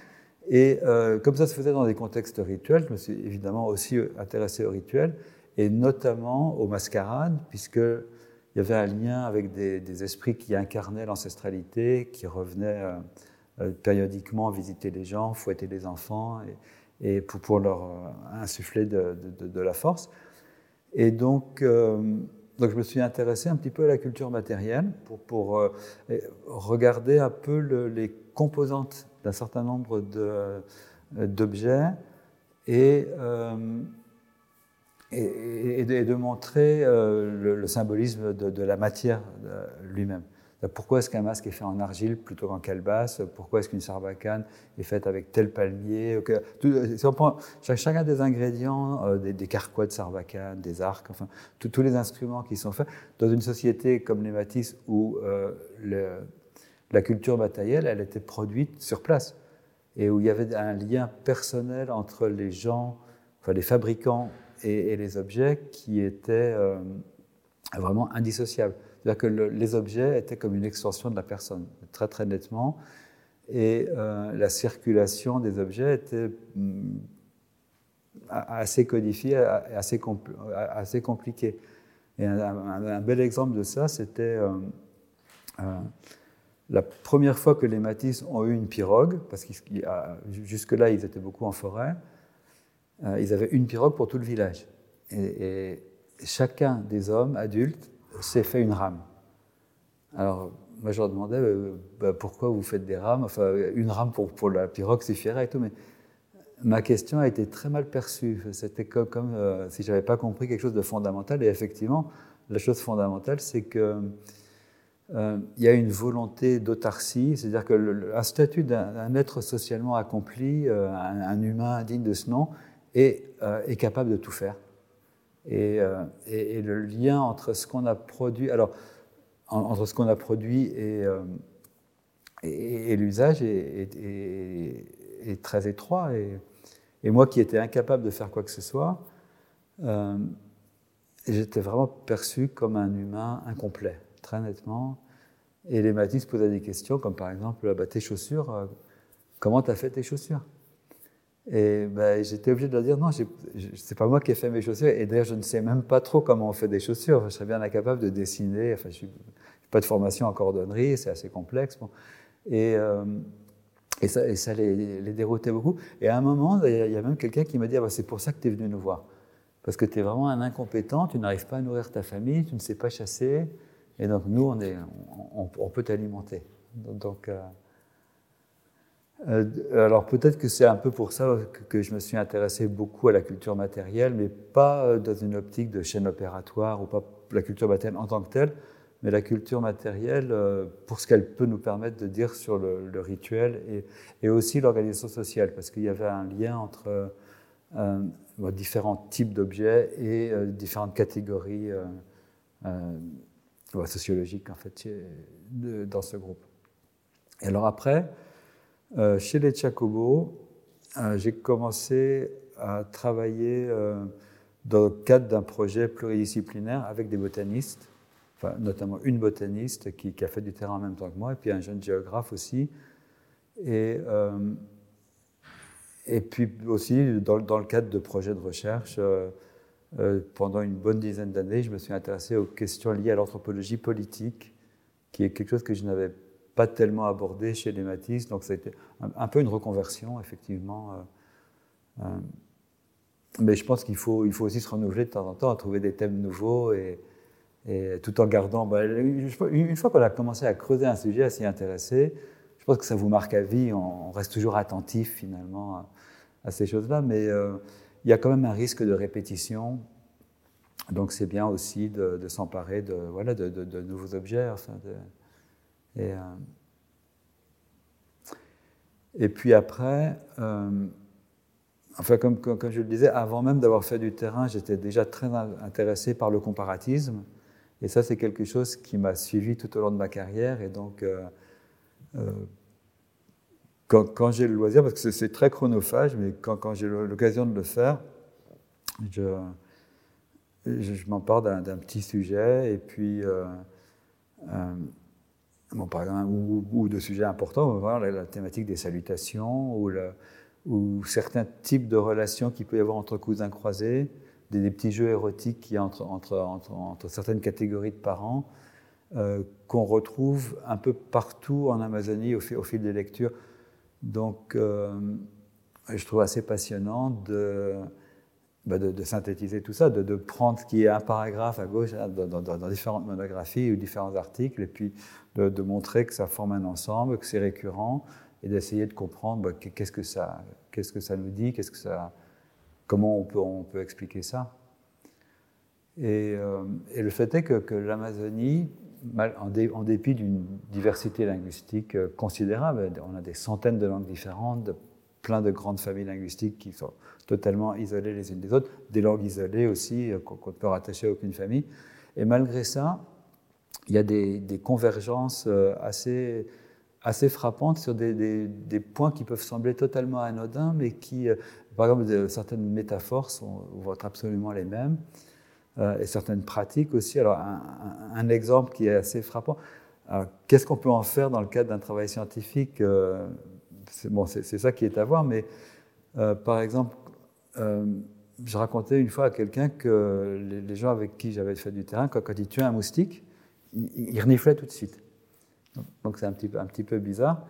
Et euh, comme ça se faisait dans des contextes rituels, je me suis évidemment aussi intéressé aux rituels, et notamment aux mascarades, puisqu'il y avait un lien avec des, esprits qui incarnaient l'ancestralité, qui revenaient euh, périodiquement visiter les gens, fouetter les enfants, et, pour, leur insuffler de, la force. Et donc, donc je me suis intéressé un petit peu à la culture matérielle pour, euh, regarder un peu les composantes d'un certain nombre euh, d'objets et, euh, et, et, de, montrer le, symbolisme de, la matière lui-même. Pourquoi est-ce qu'un masque est fait en argile plutôt qu'en calebasse? Pourquoi est-ce qu'une sarbacane est faite avec tel palmier? Si on prend chacun des ingrédients, euh, des, carquois de sarbacane, des arcs, enfin, tous les instruments qui sont faits, dans une société comme les Matisse où euh, la culture matérielle, elle était produite sur place et où il y avait un lien personnel entre les gens, enfin les fabricants et, les objets qui était euh, vraiment indissociable. C'est-à-dire que les objets étaient comme une extension de la personne, très très nettement, et euh, la circulation des objets était mm, assez codifiée, assez, compliquée. Et un, bel exemple de ça, c'était euh, la première fois que les Matisse ont eu une pirogue, parce que jusque-là ils étaient beaucoup en forêt, euh, ils avaient une pirogue pour tout le village. Et, chacun des hommes adultes s'est fait une rame. Alors, moi, je leur demandais euh, bah, pourquoi vous faites des rames? Enfin, une rame pour, la pirogue suffirait et tout. Mais ma question a été très mal perçue. C'était comme, euh, si je n'avais pas compris quelque chose de fondamental. Et effectivement, la chose fondamentale, c'est que il y a une volonté d'autarcie, c'est-à-dire que statut d'un être socialement accompli, un, humain digne de ce nom, euh, est, capable de tout faire. Euh, et, le lien entre ce qu'on a produit, alors entre ce qu'on a produit et, euh, l'usage est, très étroit. Et, moi qui étais incapable de faire quoi que ce soit, j'étais vraiment perçu comme un humain incomplet, très nettement. Et les Matisse posaient des questions, comme par exemple, bah, tes chaussures, comment tu as fait tes chaussures? Et ben, j'étais obligé de leur dire non, c'est pas moi qui ai fait mes chaussures. Et d'ailleurs, je ne sais même pas trop comment on fait des chaussures. Je serais bien incapable de dessiner. Enfin, je n'ai pas de formation en cordonnerie, c'est assez complexe. Et, euh, et, ça, les, déroutait beaucoup. Et à un moment, il y a même quelqu'un qui m'a dit ah, bah, c'est pour ça que tu es venu nous voir. Parce que tu es vraiment un incompétent, tu n'arrives pas à nourrir ta famille, tu ne sais pas chasser. Et donc, nous, on, est, on, peut t'alimenter. Donc, euh, alors peut-être que c'est un peu pour ça que, je me suis intéressé beaucoup à la culture matérielle, mais pas euh, dans une optique de chaîne opératoire ou pas la culture matérielle en tant que telle, mais la culture matérielle euh, pour ce qu'elle peut nous permettre de dire sur le, rituel et, aussi l'organisation sociale, parce qu'il y avait un lien entre différents types d'objets et différentes catégories sociologiques en fait dans ce groupe. Et alors après, euh, chez les Chacobo, euh, j'ai commencé à travailler euh, dans le cadre d'un projet pluridisciplinaire avec des botanistes, enfin, notamment une botaniste qui, a fait du terrain en même temps que moi, et puis un jeune géographe aussi. Et, puis aussi, dans, dans, le cadre de projets de recherche, pendant une bonne dizaine d'années, je me suis intéressé aux questions liées à l'anthropologie politique, qui est quelque chose que je n'avais pas pas tellement abordé chez les Matisse, donc a été un, peu une reconversion, effectivement. Euh, euh, mais je pense qu'il faut, il faut aussi se renouveler de temps en temps, trouver des thèmes nouveaux, et, tout en gardant... Bah, une fois qu'on a commencé à creuser un sujet, à s'y intéresser, je pense que ça vous marque à vie, on, reste toujours attentif finalement à, ces choses-là, mais euh, il y a quand même un risque de répétition. Donc c'est bien aussi de, s'emparer de, voilà, de, nouveaux objets. Et, euh, et puis après, euh, enfin comme, je le disais, avant même d'avoir fait du terrain, j'étais déjà très intéressé par le comparatisme. Et ça, c'est quelque chose qui m'a suivi tout au long de ma carrière. Et donc, euh, quand, j'ai le loisir, parce que c'est très chronophage, mais quand, j'ai l'occasion de le faire, je, je, m'empare d'un petit sujet et puis bon, par exemple, ou, de sujets importants, la, la, thématique des salutations ou, ou, certains types de relations qu'il peut y avoir entre cousins croisés, des, petits jeux érotiques qui entre, entre, entre, certaines catégories de parents, euh, qu'on retrouve un peu partout en Amazonie au, au fil des lectures. Donc, euh, je trouve assez passionnant de bah, de, synthétiser tout ça, de, prendre ce qui est un paragraphe à gauche hein, dans, différentes monographies ou différents articles, et puis de, montrer que ça forme un ensemble, que c'est récurrent, et d'essayer de comprendre bah, qu'est-ce que ça, qu'est-ce que ça nous dit, qu'est-ce que ça, comment on peut, on peut expliquer ça. Et, euh, et le fait est que, l'Amazonie, en, dépit d'une diversité linguistique euh, considérable. On a des centaines de langues différentes, plein de grandes familles linguistiques qui sont totalement isolées les unes des autres, des langues isolées aussi euh, qu'on ne peut rattacher à aucune famille. Et malgré ça, il y a des, convergences euh, assez, frappantes sur des, points qui peuvent sembler totalement anodins, mais qui, par exemple, certaines métaphores sont, vont être absolument les mêmes. Euh, et certaines pratiques aussi. Alors, un, exemple qui est assez frappant, qu'est-ce qu'on peut en faire dans le cadre d'un travail scientifique euh, C'est bon, ça qui est à voir, mais euh, par exemple, je racontais une fois à quelqu'un que les, gens avec qui j'avais fait du terrain, quand, ils tuaient un moustique, ils, ils reniflaient tout de suite. Donc c'est un petit, peu bizarre.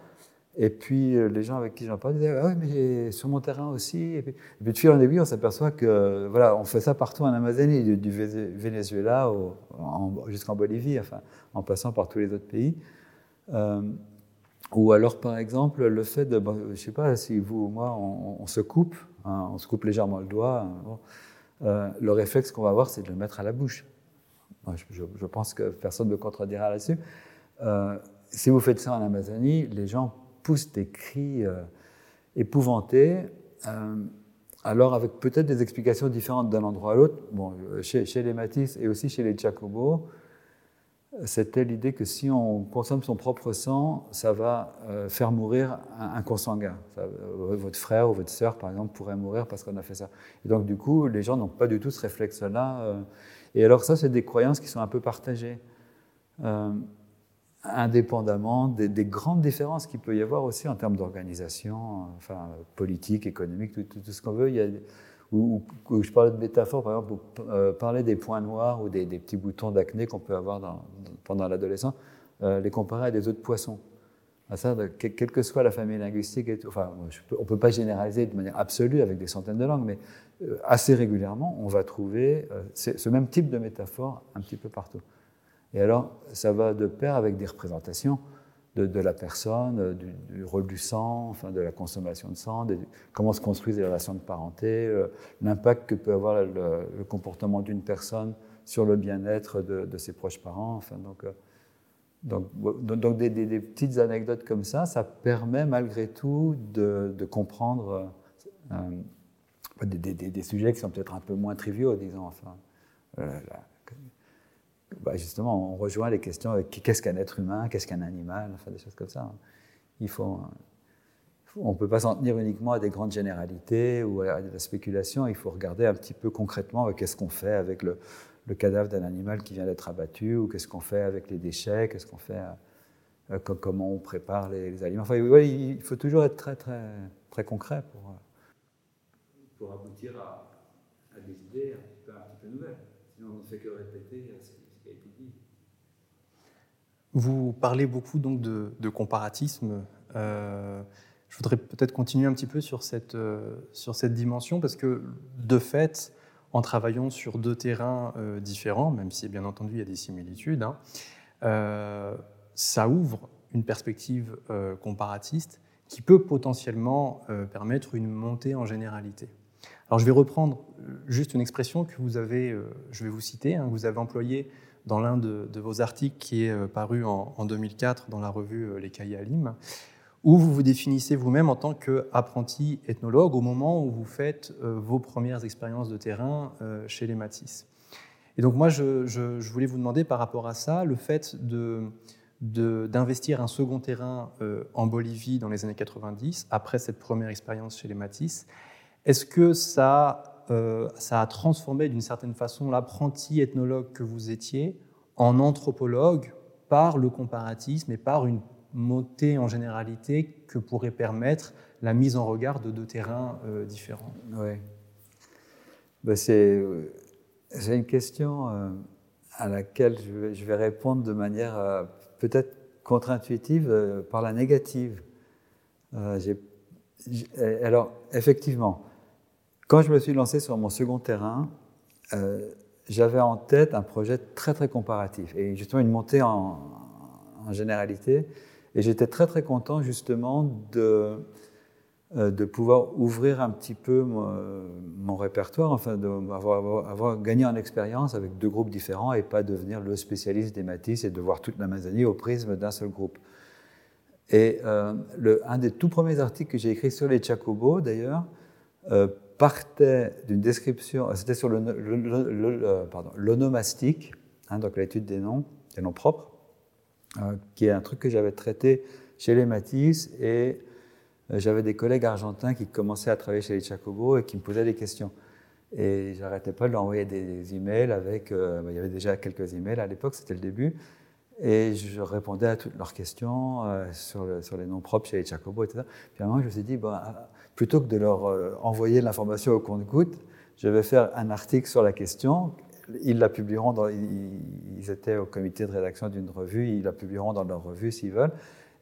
Et puis euh, les gens avec qui j'en parle disaient Ah oui, mais sur mon terrain aussi. Et puis, de fil en aiguille, on s'aperçoit que voilà, on fait ça partout en Amazonie, du, Venezuela jusqu'en Bolivie, en passant par tous les autres pays. Euh, ou alors, par exemple, le fait de, je ne sais pas si vous ou moi, on, se coupe, hein, on se coupe légèrement le doigt. Hein, euh, le réflexe qu'on va avoir, c'est de le mettre à la bouche. je, pense que personne ne me contredira là-dessus. si vous faites ça en Amazonie, les gens poussent des cris euh, épouvantés, euh, alors avec peut-être des explications différentes d'un endroit à l'autre. Bon, euh, chez, les Matisse et aussi chez les Chacobo, c'était l'idée que si on consomme son propre sang, ça va faire mourir un, consanguin. votre frère ou votre sœur, par exemple, pourrait mourir parce qu'on a fait ça. Et donc, du coup, les gens n'ont pas du tout ce réflexe-là. et alors, ça, c'est des croyances qui sont un peu partagées indépendamment des, grandes différences qu'il peut y avoir aussi en termes d'organisation, enfin, politique, économique, tout, ce qu'on veut. Où, je parlais de métaphore, par exemple, pour euh, parler des points noirs ou des, petits boutons d'acné qu'on peut avoir pendant l'adolescence, euh, les comparer à des autres poissons. À ça, quelle que soit la famille linguistique, enfin, on ne peut pas généraliser de manière absolue avec des centaines de langues, mais euh, assez régulièrement, on va trouver ce même type de métaphore un petit peu partout. Et alors, ça va de pair avec des représentations de, la personne, du, rôle du sang, enfin, de la consommation de sang, comment se construisent les relations de parenté, euh, l'impact que peut avoir le, comportement d'une personne sur le bien-être de, ses proches parents. Enfin, donc, euh, donc, donc des, petites anecdotes comme ça, ça permet malgré tout de, comprendre euh, des, sujets qui sont peut-être un peu moins triviaux, disons. Enfin, bah, justement, on rejoint les questions qu'est-ce qu'un être humain, qu'est-ce qu'un animal, enfin des choses comme ça. Il faut, on ne peut pas s'en tenir uniquement à des grandes généralités ou à de la spéculation. Il faut regarder un petit peu concrètement qu'est-ce qu'on fait avec le, cadavre d'un animal qui vient d'être abattu, ou qu'est-ce qu'on fait avec les déchets, qu'est-ce qu'on fait, euh, comment on prépare les, aliments. Enfin, il faut toujours être très, très, très concret pour, euh, pour aboutir à, des idées un petit peu, nouvelles. Sinon, on ne fait que répéter vous parlez beaucoup donc de, comparatisme. Euh, je voudrais peut-être continuer un petit peu sur cette, euh, sur cette dimension parce que de fait, en travaillant sur deux terrains euh, différents, même si bien entendu il y a des similitudes, hein, ça ouvre une perspective comparatiste qui peut potentiellement permettre une montée en généralité. Alors je vais reprendre juste une expression que vous avez, je vais vous citer, hein, vous avez employée dans l'un de, vos articles qui est euh, paru en, 2004 dans la revue euh, Les Cahiers Alim, où vous vous définissez vous-même en tant qu'apprenti ethnologue au moment où vous faites euh, vos premières expériences de terrain chez les Matisse. Et donc moi, je, voulais vous demander par rapport à ça, le fait d'investir un second terrain en Bolivie dans les années 90, après cette première expérience chez les Matisse, est-ce que ça euh, ça a transformé d'une certaine façon l'apprenti ethnologue que vous étiez en anthropologue par le comparatisme et par une montée en généralité que pourrait permettre la mise en regard de deux terrains euh, différents. Oui. Ben c'est, une question euh, à laquelle je vais, répondre de manière peut-être contre-intuitive par la négative. alors, effectivement, quand je me suis lancé sur mon second terrain, euh, j'avais en tête un projet très très comparatif et justement une montée en, généralité. Et j'étais très très content justement de, de pouvoir ouvrir un petit peu mon, répertoire, enfin d'avoir avoir, gagné en expérience avec deux groupes différents et pas devenir le spécialiste des Matisse et de voir toute l'Amazonie au prisme d'un seul groupe. Et le, un des tout premiers articles que j'ai écrit sur les Chacobos, d'ailleurs, partait d'une description, c'était sur l'onomastique, hein, donc l'étude des noms, des noms propres, euh, qui est un truc que j'avais traité chez les Matisse, et euh, j'avais des collègues argentins qui commençaient à travailler chez les Chacobo et qui me posaient des questions. Et j'arrêtais pas de leur envoyer des emails avec, euh, bah, il y avait déjà quelques emails à l'époque, c'était le début, et je répondais à toutes leurs questions sur, sur, les noms propres chez les Chacobo, etc. Puis à un moment, je me suis dit, bon, plutôt que de leur euh, envoyer l'information au compte-goutte, je vais faire un article sur la question. Ils la publieront, dans, ils étaient au comité de rédaction d'une revue, ils la publieront dans leur revue s'ils veulent.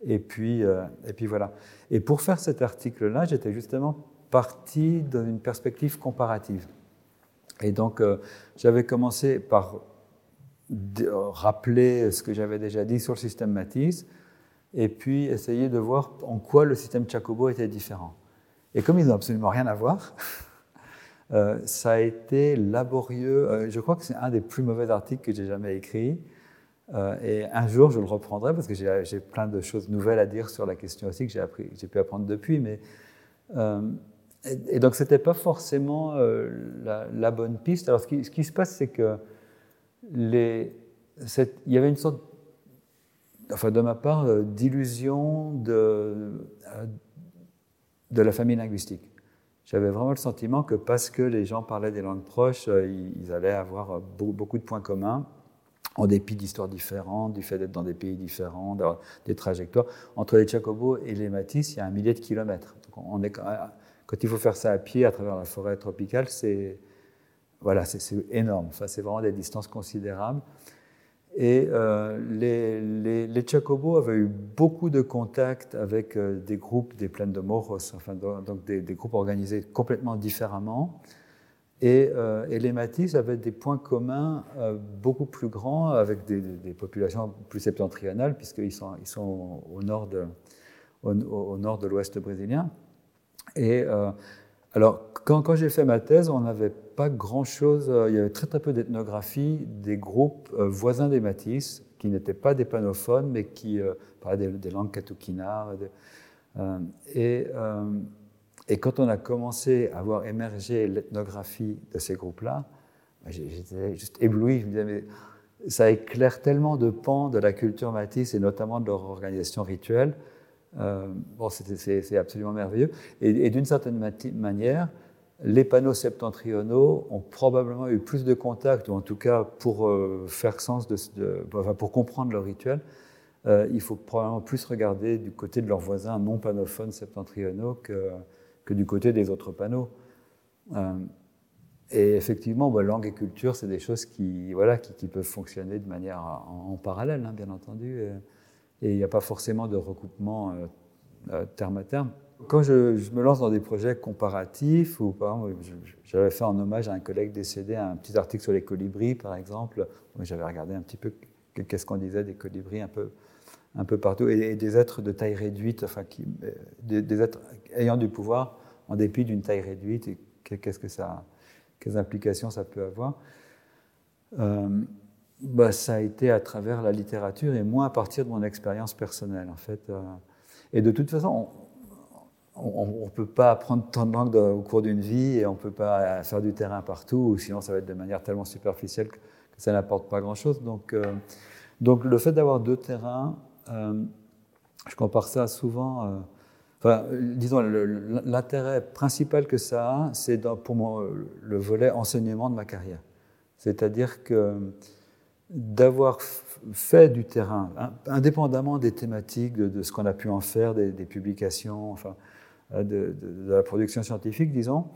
Et puis, euh, et puis voilà. Et pour faire cet article-là, j'étais justement parti d'une perspective comparative. Et donc, euh, j'avais commencé par rappeler ce que j'avais déjà dit sur le système Matisse, et puis essayer de voir en quoi le système Chacobo était différent. Et comme ils n'ont absolument rien à voir, euh, ça a été laborieux. Euh, je crois que c'est un des plus mauvais articles que j'ai jamais écrit. Euh, et un jour, je le reprendrai parce que j'ai plein de choses nouvelles à dire sur la question aussi que j'ai pu apprendre depuis. Mais, et, donc, ce n'était pas forcément la, bonne piste. Alors, ce qui, se passe, c'est que il y avait une sorte, enfin, de ma part, d'illusion de de la famille linguistique. J'avais vraiment le sentiment que parce que les gens parlaient des langues proches, euh, ils allaient avoir euh, beaucoup de points communs, en dépit d'histoires différentes, du fait d'être dans des pays différents, d'avoir des trajectoires. Entre les Chacobos et les Matisse, il y a un millier de kilomètres. est, quand il faut faire ça à pied à travers la forêt tropicale, c'est voilà, c'est énorme. C'est vraiment des distances considérables. Et euh, les, les, les, Chacobos avaient eu beaucoup de contacts avec euh, des groupes des plaines de Moros, enfin, donc des, groupes organisés complètement différemment. Et, euh, les Matis avaient des points communs beaucoup plus grands avec des, des, populations plus septentrionales, puisqu'ils sont, ils sont au nord de, au, nord de l'ouest brésilien. Et alors, quand, quand j'ai fait ma thèse, on n'avait pas grand-chose, euh, il y avait très très peu d'ethnographie des groupes euh, voisins des Matisse, qui n'étaient pas des panophones, mais qui euh, parlaient des, langues katukina. et, quand on a commencé à voir émerger l'ethnographie de ces groupes-là, bah, j'étais juste ébloui. Je me disais, mais ça éclaire tellement de pans de la culture Matisse et notamment de leur organisation rituelle. bon, c'est absolument merveilleux. Et d'une certaine manière, les panneaux septentrionaux ont probablement eu plus de contacts, ou en tout cas pour euh, faire sens, pour comprendre leur rituel, euh, il faut probablement plus regarder du côté de leurs voisins non panophones septentrionaux que, que du côté des autres panneaux. Euh, et effectivement, bah, langue et culture, c'est des choses qui, voilà, qui, peuvent fonctionner de manière en, parallèle, hein, bien entendu. Et il n'y a pas forcément de recoupement terme à terme quand je, me lance dans des projets comparatifs, ou par exemple, j'avais fait en hommage à un collègue décédé un petit article sur les colibris, par exemple, j'avais regardé un petit peu qu'est-ce qu'on disait des colibris un peu, un peu partout, et, des êtres de taille réduite, enfin, qui, des, êtres ayant du pouvoir en dépit d'une taille réduite, et qu'est-ce que ça, quelles implications ça peut avoir. Euh, bah, ça a été à travers la littérature et moins à partir de mon expérience personnelle, en fait. Euh. et de toute façon, on ne peut pas apprendre tant de langues au cours d'une vie et on ne peut pas faire du terrain partout, sinon ça va être de manière tellement superficielle que, ça n'apporte pas grand-chose. Donc, euh, donc le fait d'avoir deux terrains, euh, je compare ça souvent. Euh, disons, l'intérêt principal que ça a, c'est pour moi le volet enseignement de ma carrière. C'est-à-dire que d'avoir fait du terrain, indépendamment des thématiques, de, ce qu'on a pu en faire, des, des publications, enfin, euh, de, la production scientifique, disons,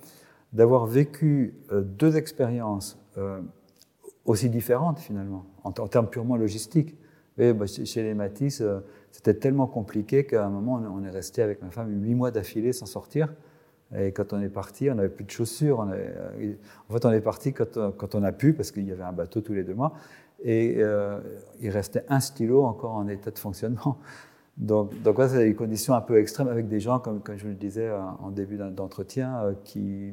d'avoir vécu euh, deux expériences euh, aussi différentes finalement, en, termes purement logistiques. Et, bah, chez les Matisse, c'était tellement compliqué qu'à un moment, on est resté avec ma femme huit mois d'affilée sans sortir. Et quand on est parti, on n'avait plus de chaussures. en fait, on est parti quand, on a pu, parce qu'il y avait un bateau tous les deux mois. Et il restait un stylo encore en état de fonctionnement. Donc, donc c'est des conditions un peu extrêmes avec des gens, comme, je vous le disais en début d'entretien, qui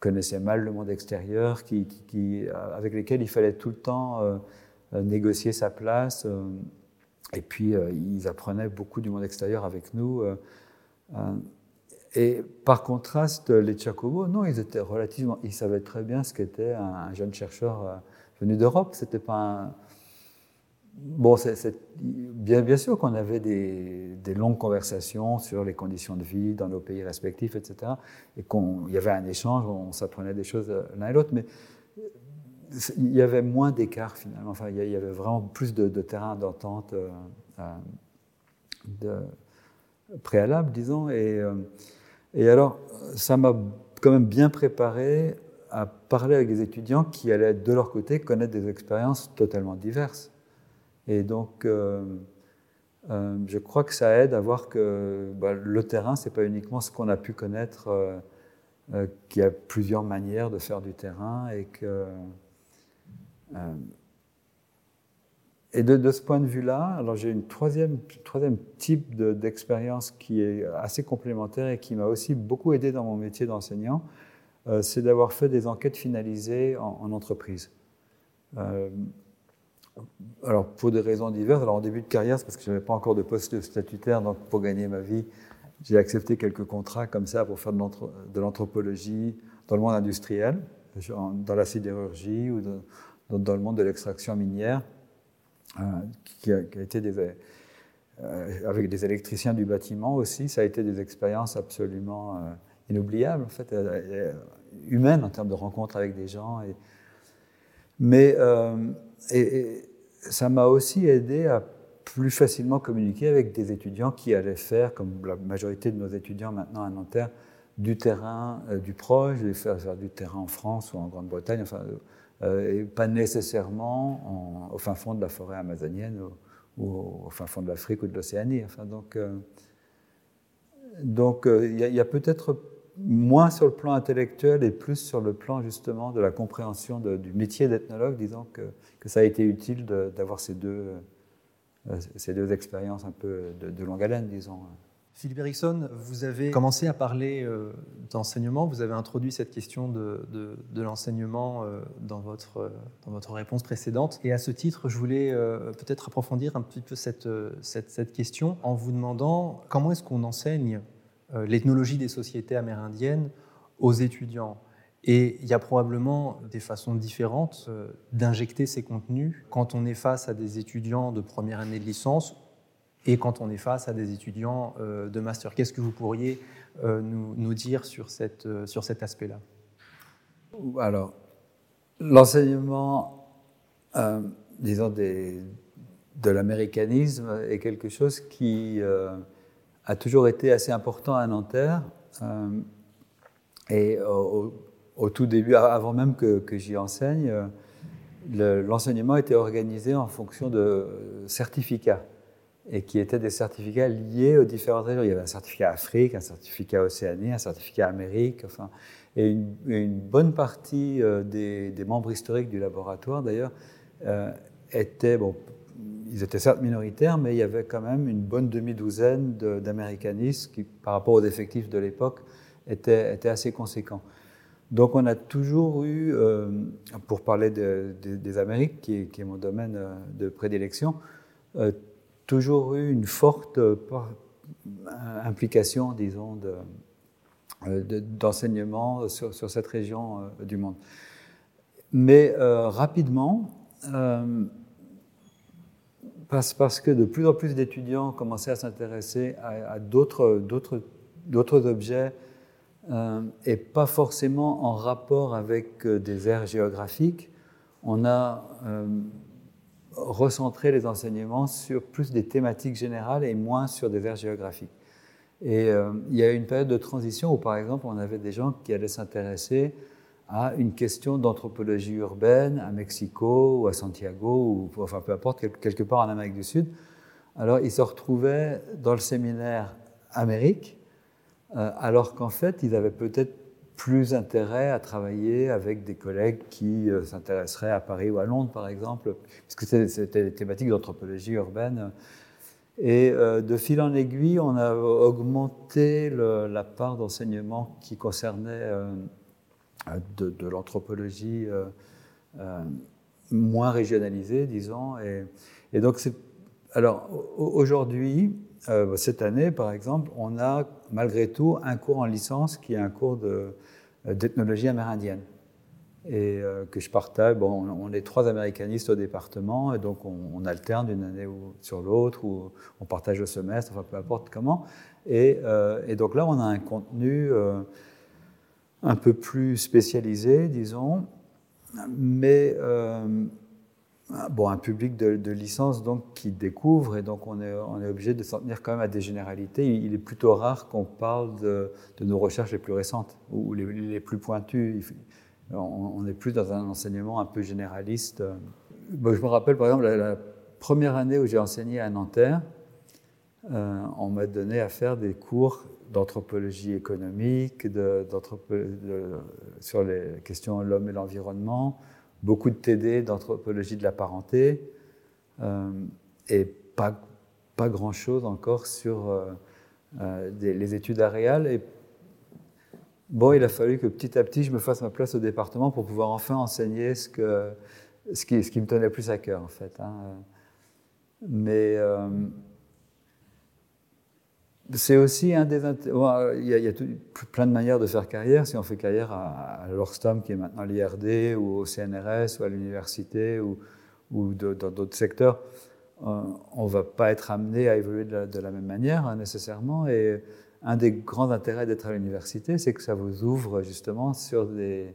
connaissaient mal le monde extérieur, qui, qui, avec lesquels il fallait tout le temps négocier sa place. et puis, ils apprenaient beaucoup du monde extérieur avec nous. Et par contraste, les Tchakobos, non, ils étaient relativement, ils savaient très bien ce qu'était un, jeune chercheur euh, venu d'Europe. C'était pas un... Bon, bien, sûr qu'on avait des, longues conversations sur les conditions de vie dans nos pays respectifs, etc. Et qu'il y avait un échange, on s'apprenait des choses euh, l'un et l'autre, mais il y avait moins d'écart finalement. Enfin, il y avait vraiment plus de, terrain d'entente euh, de, préalable, disons. Et, et alors, ça m'a quand même bien préparé à parler avec des étudiants qui allaient de leur côté connaître des expériences totalement diverses. Et donc, euh, euh, je crois que ça aide à voir que bah, le terrain, c'est pas uniquement ce qu'on a pu connaître, euh, qu'il y a plusieurs manières de faire du terrain et que et de, ce point de vue-là, j'ai une troisième, troisième type d'expérience qui est assez complémentaire et qui m'a aussi beaucoup aidé dans mon métier d'enseignant, c'est d'avoir fait des enquêtes finalisées en, entreprise. Alors pour des raisons diverses, alors en début de carrière, c'est parce que je n'avais pas encore de poste statutaire, donc pour gagner ma vie, j'ai accepté quelques contrats comme ça pour faire de l'anthropologie dans le monde industriel, dans la sidérurgie ou dans le monde de l'extraction minière. Euh, qui, a, été euh, avec des électriciens du bâtiment aussi. Ça a été des expériences absolument euh, inoubliables, en fait, humaines en termes de rencontres avec des gens. Mais et, ça m'a aussi aidé à plus facilement communiquer avec des étudiants qui allaient faire, comme la majorité de nos étudiants maintenant à Nanterre, du terrain du proche, les faire, faire du terrain en France ou en Grande-Bretagne, enfin, euh, et pas nécessairement au fin fond de la forêt amazonienne ou, au fin fond de l'Afrique ou de l'Océanie. Enfin, donc, euh, donc euh, il y a, peut-être moins sur le plan intellectuel et plus sur le plan justement de la compréhension du métier d'ethnologue, disons que, que, ça a été utile d'avoir ces deux, ces deux expériences un peu de, de longue haleine, disons. Philippe Erickson, vous avez commencé à parler euh, d'enseignement, vous avez introduit cette question de, l'enseignement euh, dans, votre, euh, dans votre réponse précédente. Et à ce titre, je voulais peut-être approfondir un petit peu cette, cette, question en vous demandant comment est-ce qu'on enseigne l'ethnologie des sociétés amérindiennes aux étudiants. Et il y a probablement des façons différentes d'injecter ces contenus quand on est face à des étudiants de première année de licence et quand on est face à des étudiants euh, de master. Qu'est-ce que vous pourriez euh, nous, dire sur, cette, euh, sur cet aspect-là? Alors, l'enseignement, disons, des, de l'américanisme est quelque chose qui a toujours été assez important à Nanterre. et au, tout début, avant même que, j'y enseigne, l'enseignement était organisé en fonction de certificats et qui étaient des certificats liés aux différentes régions. Il y avait un certificat Afrique, un certificat Océanie, un certificat Amérique, enfin, et une, bonne partie euh, des, membres historiques du laboratoire, d'ailleurs, euh, étaient, bon, ils étaient certes minoritaires, mais il y avait quand même une bonne demi-douzaine d'américanistes qui, par rapport aux effectifs de l'époque, étaient, assez conséquents. Donc on a toujours eu, euh, pour parler des Amériques, qui est, mon domaine de prédilection, toujours eu une forte euh, implication, disons, euh, d'enseignement sur, cette région euh, du monde. Mais rapidement, parce, que de plus en plus d'étudiants commençaient à s'intéresser à, d'autres objets et pas forcément en rapport avec des aires géographiques, on a recentrer les enseignements sur plus des thématiques générales et moins sur des aires géographiques. Et euh, il y a eu une période de transition où, par exemple, on avait des gens qui allaient s'intéresser à une question d'anthropologie urbaine à Mexico ou à Santiago, ou enfin peu importe, quelque part en Amérique du Sud. Alors ils se retrouvaient dans le séminaire Amérique, euh, alors qu'en fait, ils avaient peut-être plus intérêt à travailler avec des collègues qui euh, s'intéresseraient à Paris ou à Londres, par exemple, puisque c'était des thématiques d'anthropologie urbaine. Et de fil en aiguille, on a augmenté la part d'enseignement qui concernait de, l'anthropologie moins régionalisée, disons. Et, et donc, alors aujourd'hui, cette année, par exemple, on a malgré tout un cours en licence qui est un cours d'ethnologie amérindienne et euh, que je partage. Bon, on est trois américanistes au département, et donc on, alterne d'une année sur l'autre, ou on partage le semestre, enfin peu importe comment. Et, euh, et donc là, on a un contenu euh, un peu plus spécialisé, disons, mais bon, un public de, licence donc qui découvre, et donc on est, on obligé de s'en tenir quand même à des généralités. Il, est plutôt rare qu'on parle de, nos recherches les plus récentes ou les, plus pointues on, est plus dans un enseignement un peu généraliste. je me rappelle par exemple la, première année où j'ai enseigné à Nanterre, euh, on m'a donné à faire des cours d'anthropologie économique, sur les questions de l'homme et l'environnement, beaucoup de TD d'anthropologie de la parenté, euh, et pas, pas grand-chose encore sur euh, les études aréales. Et Bon, il a fallu que petit à petit, je me fasse ma place au département pour pouvoir enfin enseigner ce, que, ce, qui, me tenait plus à cœur, en fait. Hein. Mais euh, c'est aussi un des... il y a, plein de manières de faire carrière. Si on fait carrière à, l'Orstom, qui est maintenant l'IRD, ou au CNRS, ou à l'université, ou, dans d'autres secteurs, euh, on ne va pas être amené à évoluer de la, même manière, hein, nécessairement. Et un des grands intérêts d'être à l'université, c'est que ça vous ouvre justement sur des...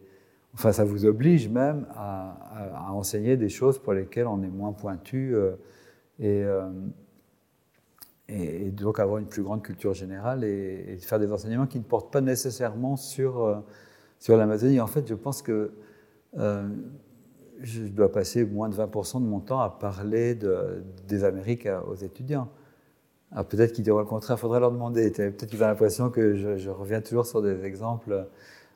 Enfin, ça vous oblige même à, enseigner des choses pour lesquelles on est moins pointu euh, euh, et, donc avoir une plus grande culture générale et, faire des enseignements qui ne portent pas nécessairement sur, euh, sur l'Amazonie. En fait, je pense que je dois passer moins de 20% de mon temps à parler de, des Amériques aux étudiants. Alors peut-être qu'ils diront le contraire, il faudrait leur demander. Peut-être qu'ils ont l'impression que je, reviens toujours sur des exemples.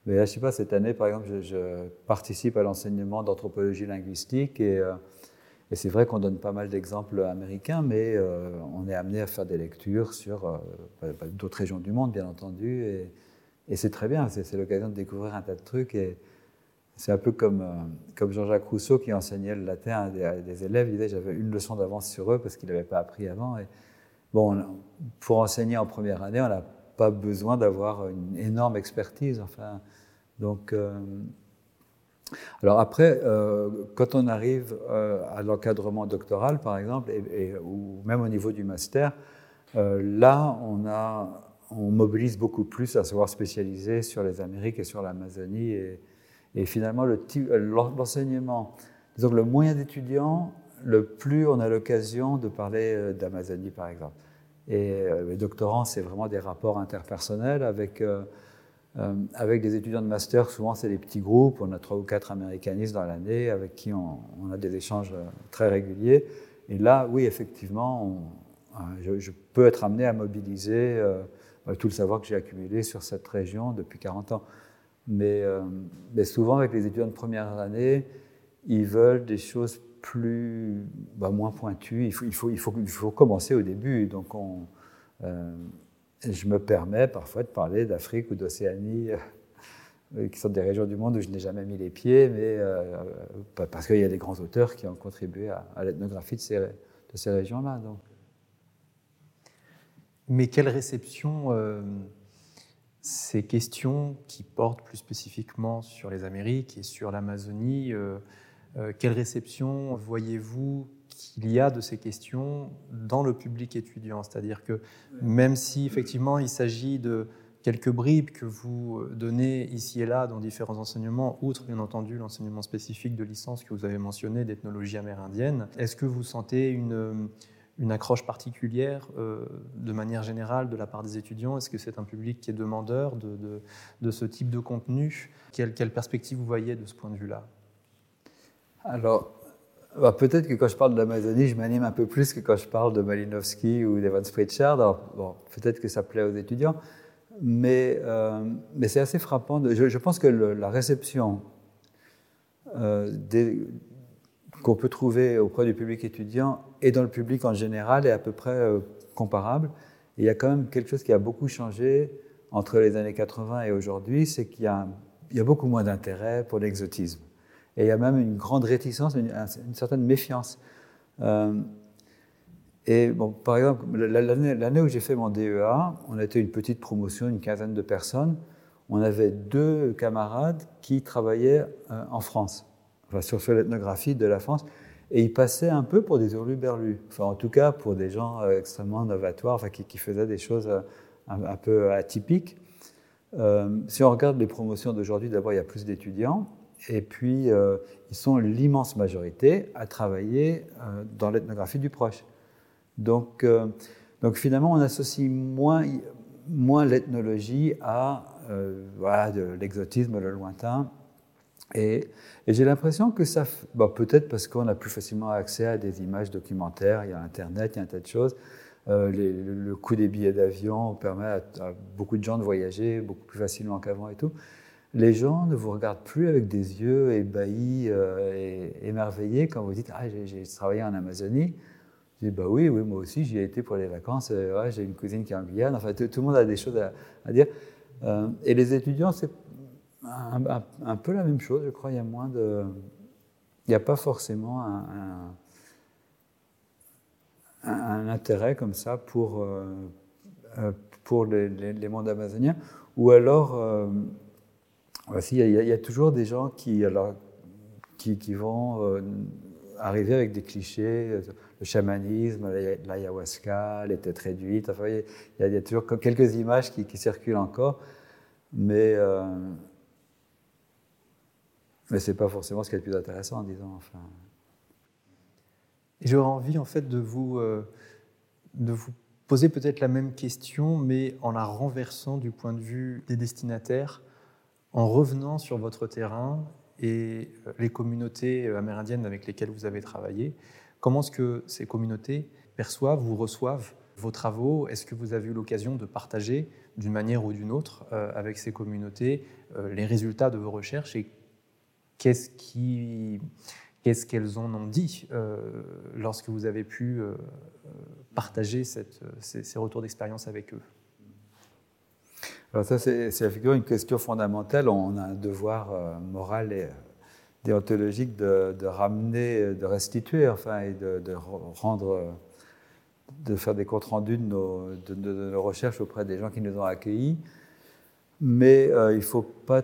Mais là, je sais pas, cette année, par exemple, je, participe à l'enseignement d'anthropologie linguistique et, euh, et c'est vrai qu'on donne pas mal d'exemples américains, mais euh, on est amené à faire des lectures sur euh, bah, bah, d'autres régions du monde, bien entendu, et, c'est très bien, c'est l'occasion de découvrir un tas de trucs. Et c'est un peu comme, comme Jean-Jacques Rousseau qui enseignait le latin à des, élèves, il disait j'avais une leçon d'avance sur eux parce qu'ils n'avaient pas appris avant. Bon, pour enseigner en première année, on n'a pas besoin d'avoir une énorme expertise. Enfin, donc, euh, alors après, euh, quand on arrive euh, à l'encadrement doctoral, par exemple, et, ou même au niveau du master, là, on, a, on mobilise beaucoup plus à savoir spécialiser sur les Amériques et sur l'Amazonie. Et, finalement, l'enseignement, disons que le moyen d'étudiants le plus on a l'occasion de parler euh, d'Amazonie, par exemple. Et euh, les doctorants, c'est vraiment des rapports interpersonnels avec, euh, avec des étudiants de master. Souvent, c'est des petits groupes. On a trois ou quatre américanistes dans l'année avec qui on, a des échanges très réguliers. Et là, oui, effectivement, je, peux être amené à mobiliser tout le savoir que j'ai accumulé sur cette région depuis 40 ans. Mais, souvent, avec les étudiants de première année, ils veulent des choses plus, bah, moins pointu. Il faut, commencer au début. Donc, on, euh, je me permets parfois de parler d'Afrique ou d'Océanie, euh, qui sont des régions du monde où je n'ai jamais mis les pieds, mais euh, parce qu'il y a des grands auteurs qui ont contribué à, l'ethnographie de ces, régions-là. Mais quelle réception ces questions qui portent plus spécifiquement sur les Amériques et sur l'Amazonie euh, quelle réception voyez-vous qu'il y a de ces questions dans le public étudiant. C'est-à-dire que même si effectivement il s'agit de quelques bribes que vous donnez ici et là dans différents enseignements, outre bien entendu l'enseignement spécifique de licence que vous avez mentionné d'ethnologie amérindienne, est-ce que vous sentez une, une accroche particulière euh, de manière générale de la part des étudiants? Est-ce que c'est un public qui est demandeur de, de, ce type de contenu? Quelle, quelle perspective vous voyez de ce point de vue-là? Alors, bah, peut-être que quand je parle de l'Amazonie, je m'anime un peu plus que quand je parle de Malinowski ou d'Evans Pritchard. bon, peut-être que ça plaît aux étudiants, mais, euh, c'est assez frappant. je, pense que la réception euh, qu'on peut trouver auprès du public étudiant et dans le public en général est à peu près comparable. Et il y a quand même quelque chose qui a beaucoup changé entre les années 80 et aujourd'hui, c'est qu'il y, a beaucoup moins d'intérêt pour l'exotisme. Et il y a même une grande réticence, une, certaine méfiance. Euh, et bon, par exemple, l'année où j'ai fait mon DEA, on était une petite promotion, une quinzaine de personnes. On avait deux camarades qui travaillaient euh, en France, enfin, sur, l'ethnographie de la France, et ils passaient un peu pour des hurluberlus, enfin en tout cas pour des gens euh, extrêmement novatoires, enfin, qui, faisaient des choses un, peu atypiques. si on regarde les promotions d'aujourd'hui, d'abord il y a plus d'étudiants, et puis, euh, ils sont l'immense majorité à travailler euh, dans l'ethnographie du proche. Donc, euh, donc finalement, on associe moins, moins l'ethnologie à voilà, de l'exotisme, le lointain. Et, j'ai l'impression que ça, peut-être parce qu'on a plus facilement accès à des images documentaires, il y a Internet, il y a un tas de choses. le coût des billets d'avion permet à, à, beaucoup de gens de voyager beaucoup plus facilement qu'avant et tout les gens ne vous regardent plus avec des yeux ébahis euh, et émerveillés quand vous dites Ah, j'ai travaillé en Amazonie. Je dis Bah oui, oui, moi aussi, j'y ai été pour les vacances. Euh, j'ai une cousine qui est en Guyane. Enfin, tout, le monde a des choses à, dire. Euh, et les étudiants, c'est un, peu la même chose, je crois. Il y a moins de. Il n'y a pas forcément un, intérêt comme ça pour, pour les, les, mondes amazoniens. Ou alors il y, a toujours des gens qui, vont euh, arriver avec des clichés, euh, le chamanisme, l'ayahuasca, les têtes réduites. Enfin, il y, a, toujours quelques images qui, circulent encore, mais, euh, ce n'est pas forcément ce qui est le plus intéressant, disons. J'aurais envie, en fait, de vous, de vous poser peut-être la même question, mais en la renversant du point de vue des destinataires en revenant sur votre terrain et euh, les communautés euh, amérindiennes avec lesquelles vous avez travaillé, comment est-ce que ces communautés perçoivent ou reçoivent vos travaux? Est-ce que vous avez eu l'occasion de partager d'une manière ou d'une autre euh, avec ces communautés les résultats de vos recherches et qu'est-ce qu'est-ce qu'elles en ont dit lorsque vous avez pu partager ces retours d'expérience avec eux? Alors ça, c'est effectivement une question fondamentale. On a un devoir euh, moral et euh, déontologique de, ramener, de restituer, enfin, et de, rendre, de faire des comptes rendus de nos, recherches auprès des gens qui nous ont accueillis. Mais euh, il ne faut pas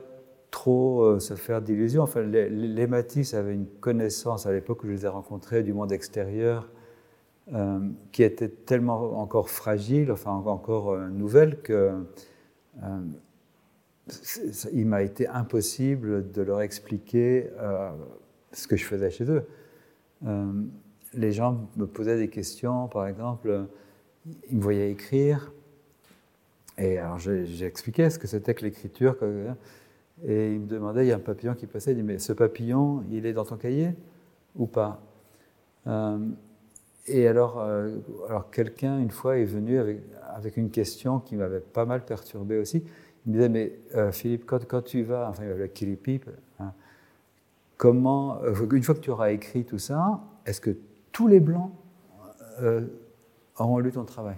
trop se faire d'illusions. Enfin, les, les, Matisse avaient une connaissance à l'époque où je les ai rencontrés du monde extérieur qui était tellement encore fragile, enfin encore nouvelle que euh, il m'a été impossible de leur expliquer euh, ce que je faisais chez eux. Euh, les gens me posaient des questions, par exemple, ils me voyaient écrire, et alors j'expliquais ce que c'était que l'écriture, et ils me demandaient, il y a un papillon qui passait, il dit, mais ce papillon, il est dans ton cahier ou pas? Et alors, alors quelqu'un, une fois, est venu avec, avec une question qui m'avait pas mal perturbé aussi. Il me disait, mais euh, Philippe, quand, tu vas, enfin, le Kilipip, hein, comment, euh, une fois que tu auras écrit tout ça, est-ce que tous les Blancs euh, auront lu ton travail?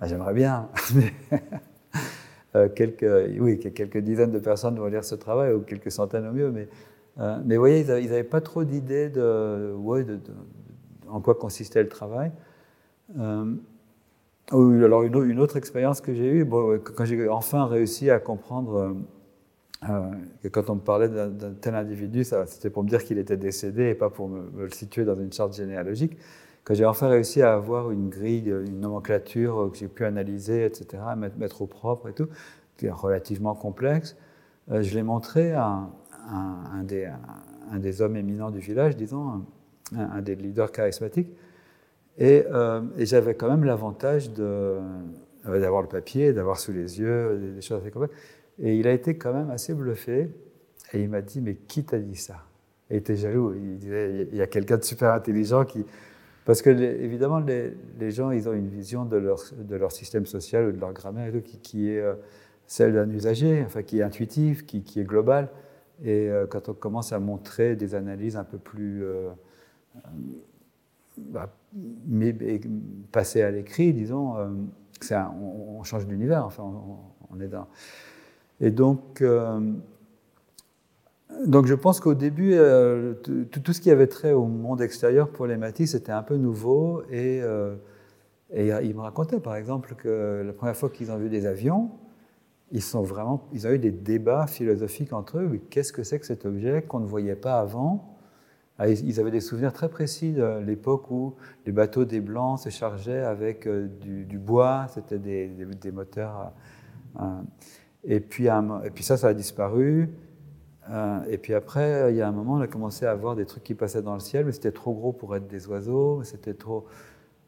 Ah, J'aimerais bien, quelques, oui, quelques dizaines de personnes vont lire ce travail, ou quelques centaines au mieux, mais, mais vous voyez, ils n'avaient pas trop d'idées de, ouais, de, en quoi consistait le travail. Alors une, autre expérience que j'ai eue, quand j'ai enfin réussi à comprendre euh, euh, que quand on me parlait d'un tel individu, c'était pour me dire qu'il était décédé et pas pour me, le situer dans une charte généalogique. Quand j'ai enfin réussi à avoir une grille, une nomenclature que j'ai pu analyser, etc., mettre, au propre et tout, qui est relativement complexe, euh, je l'ai montré à un, des, hommes éminents du village, disons, un des leaders charismatiques. Euh, et, j'avais quand même l'avantage euh, d'avoir le papier, d'avoir sous les yeux des, choses assez complexes. Et il a été quand même assez bluffé. Et il m'a dit, mais qui t'a dit ça? Et il était jaloux. Il disait, il y a quelqu'un de super intelligent qui... Parce que, évidemment, les, gens, ils ont une vision de leur, de leur système social ou de leur grammaire qui, qui est euh, celle d'un usager, enfin, qui est intuitive, qui, qui est globale. Et quand on commence à montrer des analyses un peu plus bah, passer à l'écrit, disons, on, change d'univers, enfin, on, est dans. Et donc, donc je pense qu'au début, tout, ce qui avait trait au monde extérieur pour les Matisse c'était un peu nouveau et et il me racontait par exemple que la première fois qu'ils ont vu des avions, ils, sont vraiment, ils ont eu des débats philosophiques entre eux. Qu'est-ce que c'est que cet objet qu'on ne voyait pas avant Ils avaient des souvenirs très précis de l'époque où les bateaux des Blancs se chargeaient avec euh, du, bois, c'était des, moteurs. Euh, euh, et, puis, ça, ça a disparu. Et puis après, il y a un moment, on a commencé à voir des trucs qui passaient dans le ciel, mais c'était trop gros pour être des oiseaux, c'était trop.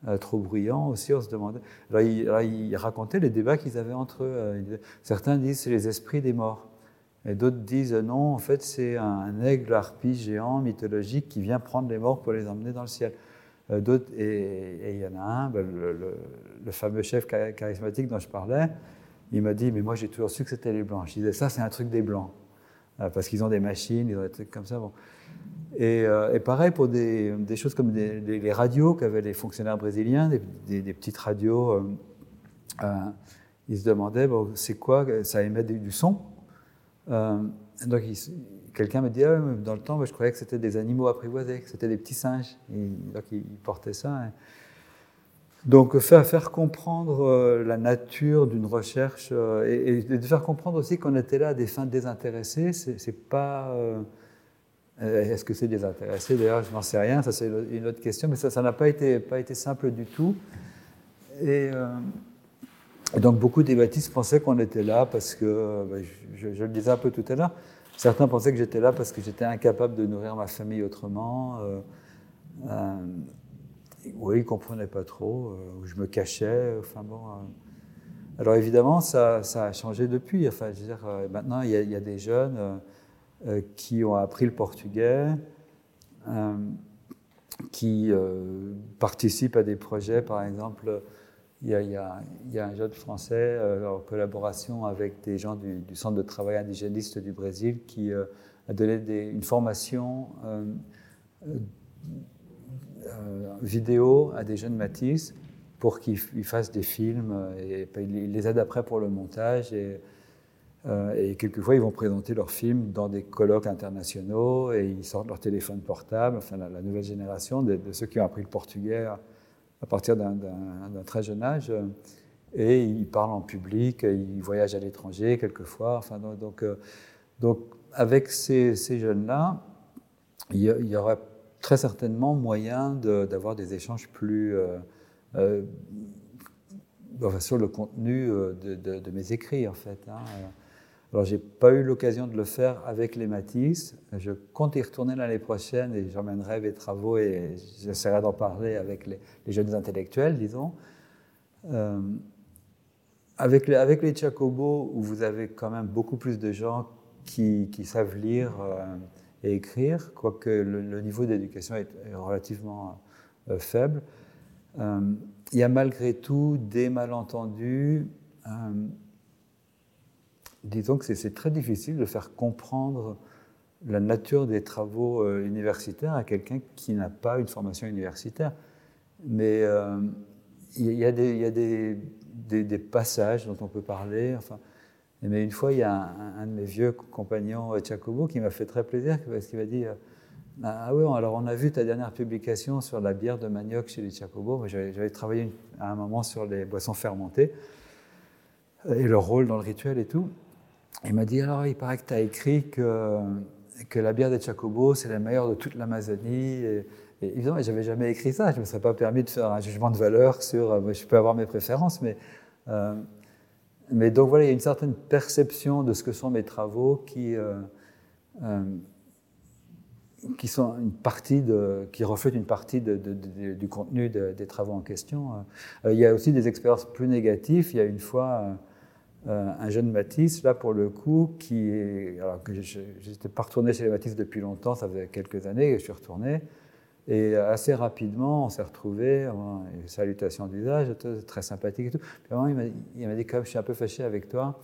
Euh, bruyant aussi, on se demandait. Alors, il, racontait les débats qu'ils avaient entre eux. Euh, certains disent c'est les esprits des morts. Et d'autres disent non, en fait, c'est un, aigle harpie géant mythologique qui vient prendre les morts pour les emmener dans le ciel. Euh, d'autres, et, il y en a un, ben, le, fameux chef charismatique dont je parlais, il m'a dit Mais moi, j'ai toujours su que c'était les Blancs. Je disais Ça, c'est un truc des Blancs. parce qu'ils ont des machines, ils ont des trucs comme ça. Bon. Euh, et, pareil pour des, choses comme les radios qu'avaient les fonctionnaires brésiliens, des, petites radios. Euh, euh, ils se demandaient, bon, c'est quoi Ça émet du son? Donc quelqu'un me dit, ah, dans le temps, je croyais que c'était des animaux apprivoisés, que c'était des petits singes. Et, donc ils, portaient ça. Hein. Donc faire, comprendre la nature d'une recherche et, et, de faire comprendre aussi qu'on était là à des fins désintéressées, c'est pas euh, est-ce que c'est désintéressé? D'ailleurs, je n'en sais rien, ça c'est une autre question, mais ça n'a pas été, pas été simple du tout. Euh, et, donc beaucoup des baptistes pensaient qu'on était là parce que, ben, je, le disais un peu tout à l'heure, certains pensaient que j'étais là parce que j'étais incapable de nourrir ma famille autrement. Euh, oui, ils ne comprenaient pas trop, ou je me cachais, enfin bon. alors évidemment, ça, a changé depuis. Enfin, je veux dire, maintenant, il y, a des jeunes euh, qui ont appris le portugais, euh, qui euh, participent à des projets, par exemple. Il y, a, un jeune français en collaboration avec des gens du, Centre de travail indigéniste du Brésil qui a donné une formation vidéo à des jeunes Matisse pour qu'ils fassent des films et, il les aide après pour le montage et euh, et quelquefois, ils vont présenter leurs films dans des colloques internationaux et ils sortent leur téléphone portable, enfin la, nouvelle génération de, ceux qui ont appris le portugais à partir d'un très jeune âge. Et ils parlent en public, ils voyagent à l'étranger quelquefois. Enfin, donc, donc, euh, avec ces, jeunes-là, il, y aura très certainement moyen d'avoir des échanges plus euh, sur le contenu de, mes écrits, en fait. Hein. Alors, j'ai pas eu l'occasion de le faire avec les Matisse. Je compte y retourner l'année prochaine et j'emmènerai mes travaux et j'essaierai d'en parler avec les, jeunes intellectuels, disons. Euh, avec, les, avec les où vous avez quand même beaucoup plus de gens qui, savent lire euh, et écrire, quoique le, niveau d'éducation est, relativement euh, faible, il y a malgré tout des malentendus disons que c'est très difficile de faire comprendre la nature des travaux euh, universitaires à quelqu'un qui n'a pas une formation universitaire. Mais euh, il y a, des, passages dont on peut parler. Enfin, mais une fois, il y a un, de mes vieux compagnons, Chacobo, qui m'a fait très plaisir parce qu'il m'a dit Ah oui, alors on a vu ta dernière publication sur la bière de manioc chez les Chacobo. J'avais travaillé à un moment sur les boissons fermentées et leur rôle dans le rituel et tout. Il m'a dit alors, il paraît que tu as écrit que, que la bière des Chacobo, c'est la meilleure de toute l'Amazonie. Et, évidemment, je n'avais jamais écrit ça. Je ne me serais pas permis de faire un jugement de valeur sur. Euh, je peux avoir mes préférences, mais. Euh, mais donc voilà, il y a une certaine perception de ce que sont mes travaux qui, euh, qui sont une partie de, qui reflètent une partie de, du contenu des travaux en question. il y a aussi des expériences plus négatives. Il y a une fois euh, un jeune Matisse, là pour le coup, qui. Alors que je n'étais pas retourné chez les Matisse depuis longtemps, ça faisait quelques années que je suis retourné. Et assez rapidement, on s'est retrouvés, salutations d'usage, très sympathique et tout. Puis il m'a dit, comme je suis un peu fâché avec toi,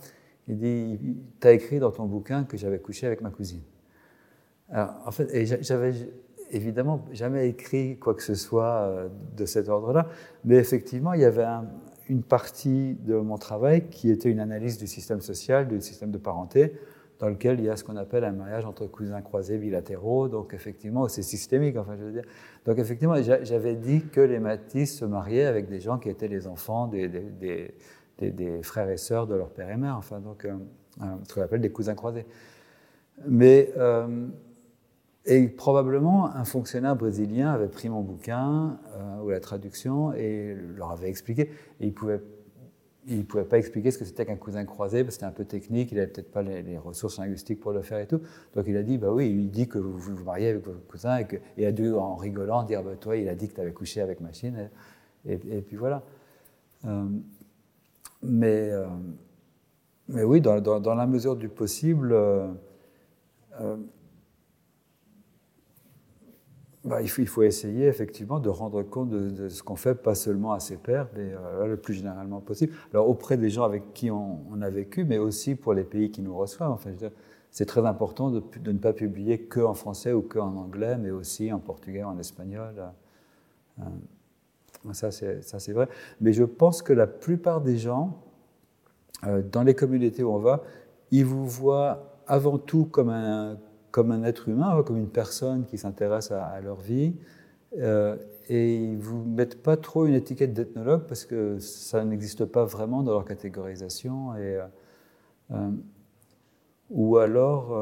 il dit, tu as écrit dans ton bouquin que j'avais couché avec ma cousine. Alors, en fait, j'avais, évidemment jamais écrit quoi que ce soit de cet ordre-là, mais effectivement, il y avait une partie de mon travail qui était une analyse du système social, du système de parenté, dans lequel il y a ce qu'on appelle un mariage entre cousins croisés bilatéraux. Donc effectivement, c'est systémique. Enfin, je veux dire. Donc effectivement, j'avais dit que les Matisse se mariaient avec des gens qui étaient les enfants des, frères et sœurs de leur père et mère. Enfin, donc euh, ce qu'on appelle des cousins croisés. Mais euh, et probablement un fonctionnaire brésilien avait pris mon bouquin euh, ou la traduction et leur avait expliqué. Il ne pouvait pas expliquer ce que c'était qu'un cousin croisé, parce que c'était un peu technique, il n'avait peut-être pas les, ressources linguistiques pour le faire et tout. Donc il a dit, bah oui, il dit que vous vous mariez avec votre cousin, et, que, a dû, en rigolant, dire, bah toi, il a dit que tu avais couché avec machine, et, et, puis voilà. Euh, mais, euh, mais oui, dans, la mesure du possible, bah, il, faut, essayer effectivement de rendre compte de, ce qu'on fait, pas seulement à ses pairs, mais euh, le plus généralement possible. Alors auprès des gens avec qui on, a vécu, mais aussi pour les pays qui nous reçoivent. Enfin, c'est très important de, ne pas publier que en français ou que en anglais, mais aussi en portugais, en espagnol. Euh, ça, c'est vrai. Mais je pense que la plupart des gens, euh, dans les communautés où on va, ils vous voient avant tout comme un, comme un être humain, comme une personne qui s'intéresse à, leur vie. Euh, et ils ne vous mettent pas trop une étiquette d'ethnologue parce que ça n'existe pas vraiment dans leur catégorisation. Et, euh, euh, ou alors,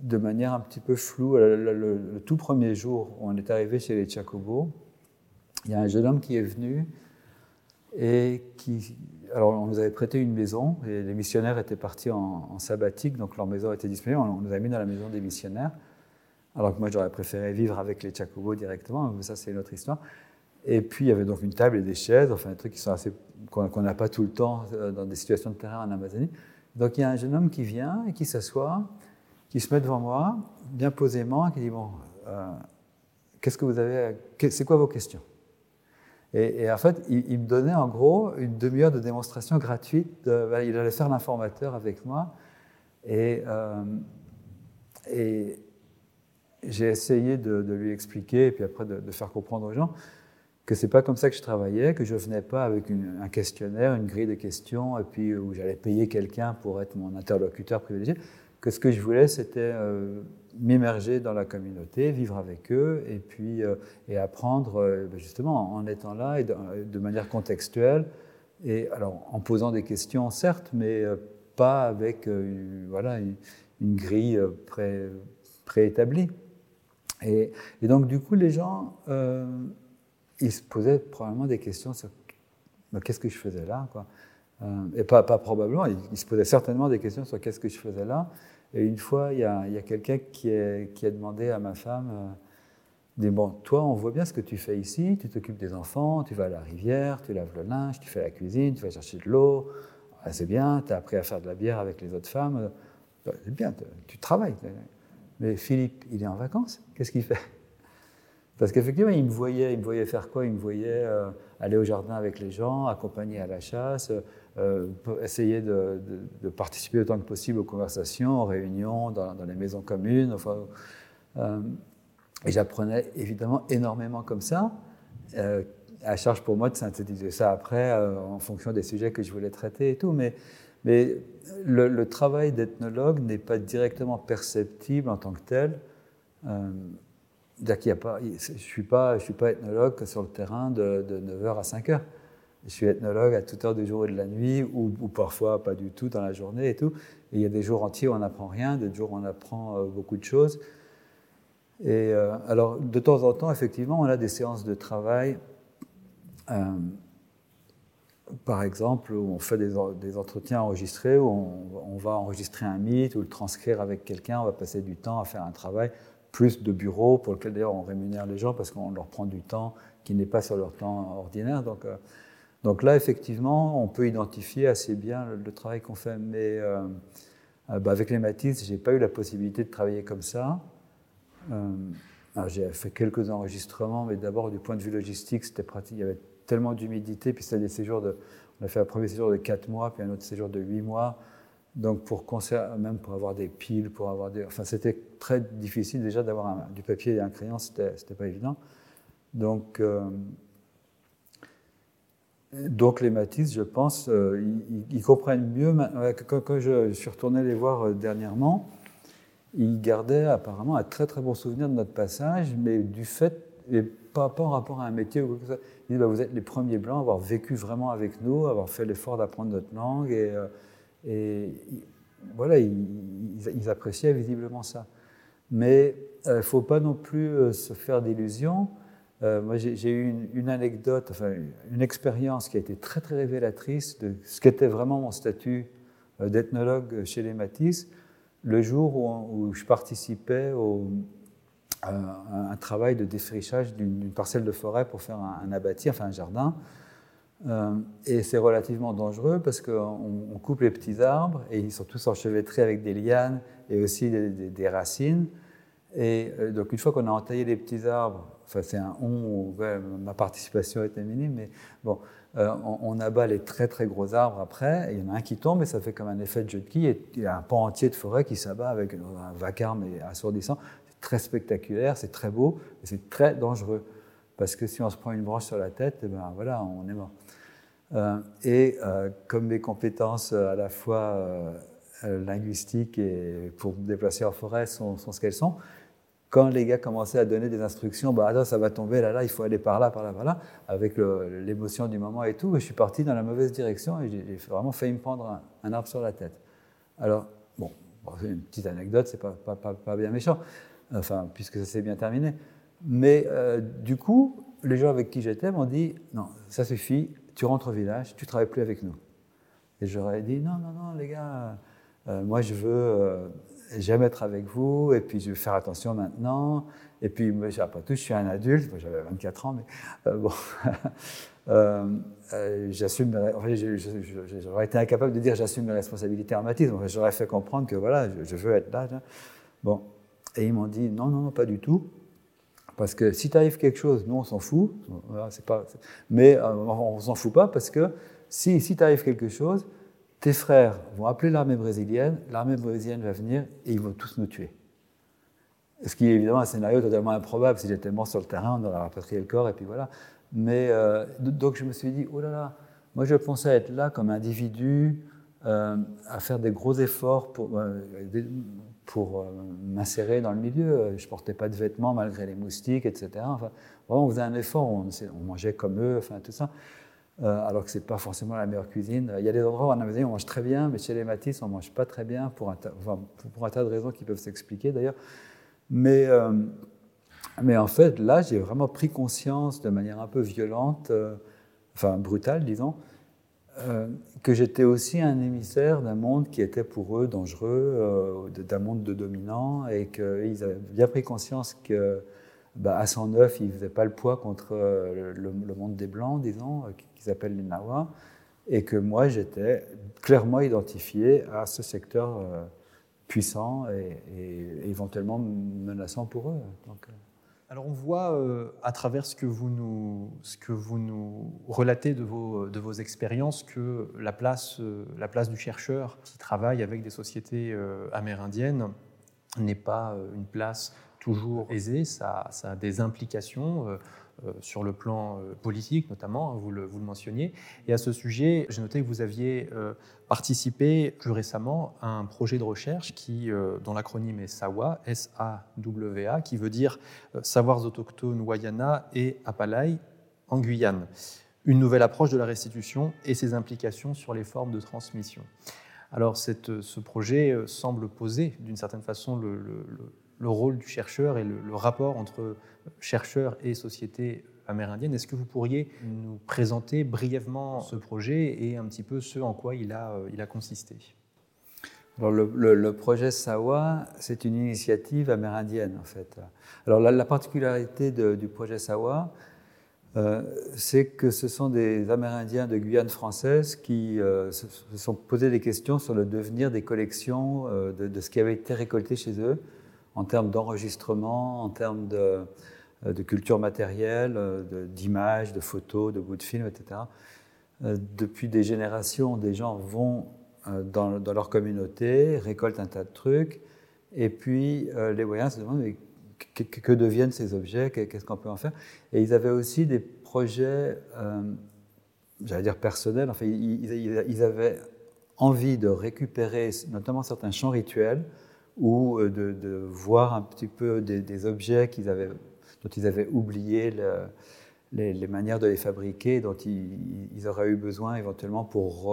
de manière un petit peu floue, le, tout premier jour où on est arrivé chez les Chacobos, il y a un jeune homme qui est venu et qui, alors on nous avait prêté une maison et les missionnaires étaient partis en, sabbatique, donc leur maison était disponible. On nous a mis dans la maison des missionnaires. Alors que moi j'aurais préféré vivre avec les Chacobos directement, mais ça c'est une autre histoire. Et puis il y avait donc une table et des chaises, enfin des trucs qui sont assez qu'on n'a pas tout le temps euh, dans des situations de terrain en Amazonie. Donc il y a un jeune homme qui vient et qui s'assoit, qui se met devant moi, bien posément, qui dit bon, euh, qu'est-ce que vous avez, c'est quoi vos questions? Et, en fait, il, me donnait en gros une demi-heure de démonstration gratuite. il allait faire l'informateur avec moi. Et, euh, j'ai essayé de, lui expliquer, et puis après de, faire comprendre aux gens, que c'est pas comme ça que je travaillais, que je venais pas avec un questionnaire, une grille de questions, et puis où j'allais payer quelqu'un pour être mon interlocuteur privilégié, que ce que je voulais, c'était euh, m'immerger dans la communauté, vivre avec eux et puis euh, et apprendre euh, ben justement en étant là et de, manière contextuelle et alors en posant des questions certes mais euh, pas avec voilà une, grille pré, préétablie. Et, et, donc du coup les gens ils se posaient probablement des questions sur qu'est-ce que je faisais là quoi? Et pas, pas probablement ils se posaient certainement des questions sur qu'est-ce que je faisais là? Et une fois, il y a, quelqu'un qui, a demandé à ma femme, euh, dit, bon, toi, on voit bien ce que tu fais ici, tu t'occupes des enfants, tu vas à la rivière, tu laves le linge, tu fais la cuisine, tu vas chercher de l'eau, ah, c'est bien, tu as appris à faire de la bière avec les autres femmes, euh, c'est bien, tu travailles. Mais Philippe, il est en vacances, qu'est-ce qu'il fait? Parce qu'effectivement, il me voyait, il me voyait faire quoi? Il me voyait euh, aller au jardin avec les gens, accompagner à la chasse, euh, essayer de, participer autant que possible aux conversations, aux réunions, dans, les maisons communes. Enfin, euh, et j'apprenais évidemment énormément comme ça. Euh, à charge pour moi de synthétiser ça après en fonction des sujets que je voulais traiter et tout. Mais, le, travail d'ethnologue n'est pas directement perceptible en tant que tel. qu'il y a pas, je ne suis, suis pas ethnologue sur le terrain de, de 9h à 5h. Je suis ethnologue à toute heure du jour et de la nuit, ou, parfois pas du tout dans la journée et tout. Il y a des jours entiers où on n'apprend rien, des jours où on apprend euh, beaucoup de choses. Et euh, alors, de temps en temps, effectivement, on a des séances de travail, euh, par exemple, où on fait des, entretiens enregistrés, où on, va enregistrer un mythe ou le transcrire avec quelqu'un, on va passer du temps à faire un travail, plus de bureau, pour lequel d'ailleurs on rémunère les gens parce qu'on leur prend du temps qui n'est pas sur leur temps ordinaire. Donc, donc là, effectivement, on peut identifier assez bien le, travail qu'on fait. Mais euh, euh, bah, avec les Matisse, je n'ai pas eu la possibilité de travailler comme ça. Euh, j'ai fait quelques enregistrements, mais d'abord, du point de vue logistique, c'était pratique. Il y avait tellement d'humidité, puis c'était des séjours de. On a fait un premier séjour de 4 mois, puis un autre séjour de 8 mois. Donc, pour même pour avoir des piles, pour avoir des. Enfin, c'était très difficile déjà d'avoir du papier et un crayon, c'était pas évident. Donc, donc les Matisse, je pense, euh, ils, comprennent mieux. Quand, je, suis retourné les voir euh, dernièrement, ils gardaient apparemment un très très bon souvenir de notre passage, mais du fait, et pas, en rapport à un métier ou quoi que ça. Ils disent bah, Vous êtes les premiers blancs à avoir vécu vraiment avec nous, à avoir fait l'effort d'apprendre notre langue. Et, et voilà, ils, appréciaient visiblement ça. Mais il ne faut pas non plus se faire d'illusions. Euh, moi, j'ai eu une, anecdote, enfin, une expérience qui a été très, très révélatrice de ce qu'était vraiment mon statut euh, d'ethnologue chez les Matisse, le jour où, je participais à un travail de défrichage d'une parcelle de forêt pour faire un, abattis, enfin un jardin. Euh, et c'est relativement dangereux parce qu'on coupe les petits arbres et ils sont tous enchevêtrés avec des lianes et aussi des racines. Et donc, une fois qu'on a entaillé les petits arbres, Enfin, c'est un on ma participation était minime, mais bon, euh, on, abat les très très gros arbres après, il y en a un qui tombe et ça fait comme un effet de jeu de quilles, et il y a un pan entier de forêt qui s'abat avec un vacarme assourdissant. C'est très spectaculaire, c'est très beau, et c'est très dangereux. Parce que si on se prend une branche sur la tête, et eh ben voilà, on est mort. Euh, et euh, comme mes compétences à la fois linguistiques et pour me déplacer en forêt sont ce qu'elles sont, quand les gars commençaient à donner des instructions, bah attends, ça va tomber là, là, il faut aller par là, par là, par là, avec l'émotion du moment et tout, je suis parti dans la mauvaise direction et j'ai vraiment failli me prendre un, arbre sur la tête. Alors, bon, c'est une petite anecdote, c'est pas, pas, pas, bien méchant, enfin, puisque ça s'est bien terminé. Mais euh, du coup, les gens avec qui j'étais m'ont dit, non, ça suffit, tu rentres au village, tu travailles plus avec nous. Et j'aurais dit, non, non, non, les gars, euh, moi je veux euh, j'aime être avec vous, et puis je vais faire attention maintenant. Et puis, après tout, je suis un adulte, j'avais 24 ans, mais euh, bon, euh, euh, j'assume, j'aurais été incapable de dire j'assume mes responsabilités en mathis, j'aurais fait comprendre que voilà, je, veux être là. Bon, et ils m'ont dit non, non, non, pas du tout. Parce que si t'arrive quelque chose, nous on s'en fout, c'est pas, mais on s'en fout pas parce que si, si t'arrive quelque chose, tes frères vont appeler l'armée brésilienne, l'armée brésilienne va venir et ils vont tous nous tuer. Ce qui est évidemment un scénario totalement improbable. Si j'étais mort sur le terrain, on aurait rapatrié le corps et puis voilà. Mais euh, donc je me suis dit, oh là là, moi je pensais être là comme individu, euh, à faire des gros efforts pour, euh, pour m'insérer dans le milieu. Je portais pas de vêtements malgré les moustiques, etc. Enfin, on faisait un effort, on, on mangeait comme eux, enfin tout ça. Euh, alors que ce n'est pas forcément la meilleure cuisine. Il y a des endroits où en Amazonie on mange très bien, mais chez les Matisse on ne mange pas très bien pour un, tas, de raisons qui peuvent s'expliquer d'ailleurs. Mais, euh, mais en fait, là, j'ai vraiment pris conscience de manière un peu violente, euh, enfin brutale, disons, que j'étais aussi un émissaire d'un monde qui était pour eux dangereux, d'un monde de dominants, et qu'ils avaient bien pris conscience que bah, à 109, ils ne faisaient pas le poids contre le, le, monde des Blancs, disons, qu'ils appellent les Nawa, et que moi j'étais clairement identifié à ce secteur euh, puissant et, éventuellement menaçant pour eux. Euh. alors on voit euh, à travers ce que vous nous, relatez de vos, expériences que la place du chercheur qui travaille avec des sociétés amérindiennes n'est pas une place toujours aisée, ça, a des implications euh, sur le plan euh, politique notamment, hein, vous le, mentionniez. Et à ce sujet, j'ai noté que vous aviez euh, participé plus récemment à un projet de recherche qui, dont l'acronyme est SAWA, S-A-W-A, qui veut dire Savoirs autochtones Wayana et Apalai en Guyane. Une nouvelle approche de la restitution et ses implications sur les formes de transmission. Alors ce projet semble poser d'une certaine façon le, le, rôle du chercheur et le, rapport entre chercheurs et sociétés amérindiennes. Est-ce que vous pourriez nous présenter brièvement ce projet et un petit peu ce en quoi il a, euh, il a consisté? Alors le, projet SAWA, c'est une initiative amérindienne en fait. Alors la, particularité du projet SAWA, euh, c'est que ce sont des Amérindiens de Guyane française qui euh, se, sont posés des questions sur le devenir des collections de, ce qui avait été récolté chez eux en termes d'enregistrement, en termes de, euh, culture matérielle, euh, d'images, de, photos, de bouts de films, etc. Euh, depuis des générations, des gens vont dans, leur communauté, récoltent un tas de trucs, et puis les Wayans se demandent que, deviennent ces objets, qu'est-ce qu'on peut en faire? Et ils avaient aussi des projets, j'allais dire personnels, enfin, ils, avaient envie de récupérer notamment certains chants rituels ou de, voir un petit peu des, objets dont ils avaient oublié le, les, manières de les fabriquer dont ils, auraient eu besoin éventuellement pour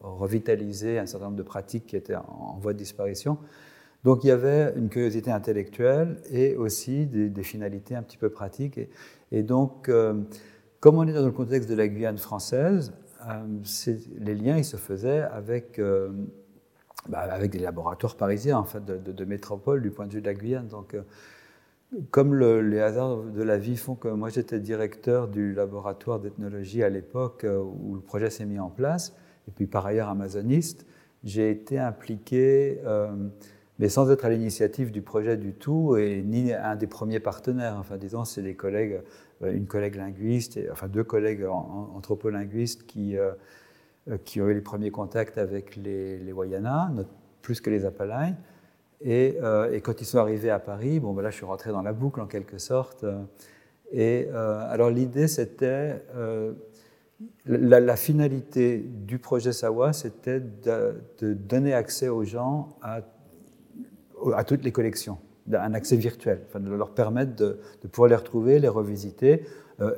revitaliser un certain nombre de pratiques qui étaient en, voie de disparition. Donc il y avait une curiosité intellectuelle et aussi des, finalités un petit peu pratiques. Et, donc, euh, comme on est dans le contexte de la Guyane française, euh, les liens ils se faisaient avec, euh, bah, avec des laboratoires parisiens en de, métropole du point de vue de la Guyane. Donc, comme les hasards de la vie font que moi j'étais directeur du laboratoire d'ethnologie à l'époque euh, où le projet s'est mis en place, et puis par ailleurs amazoniste, j'ai été impliqué, euh, mais sans être à l'initiative du projet du tout, et ni un des premiers partenaires. Enfin, disons, c'est des collègues, euh, une collègue linguiste, enfin deux collègues anthropolinguistes qui, qui ont eu les premiers contacts avec les, les Wayana, plus que les Apalaïs. Euh, et, quand ils sont arrivés à Paris, bon, ben là, je suis rentré dans la boucle en quelque sorte. Et euh, alors l'idée, c'était la, finalité du projet Sawa, c'était de, donner accès aux gens à, toutes les collections, un accès virtuel, enfin, de leur permettre de, pouvoir les retrouver, les revisiter, euh,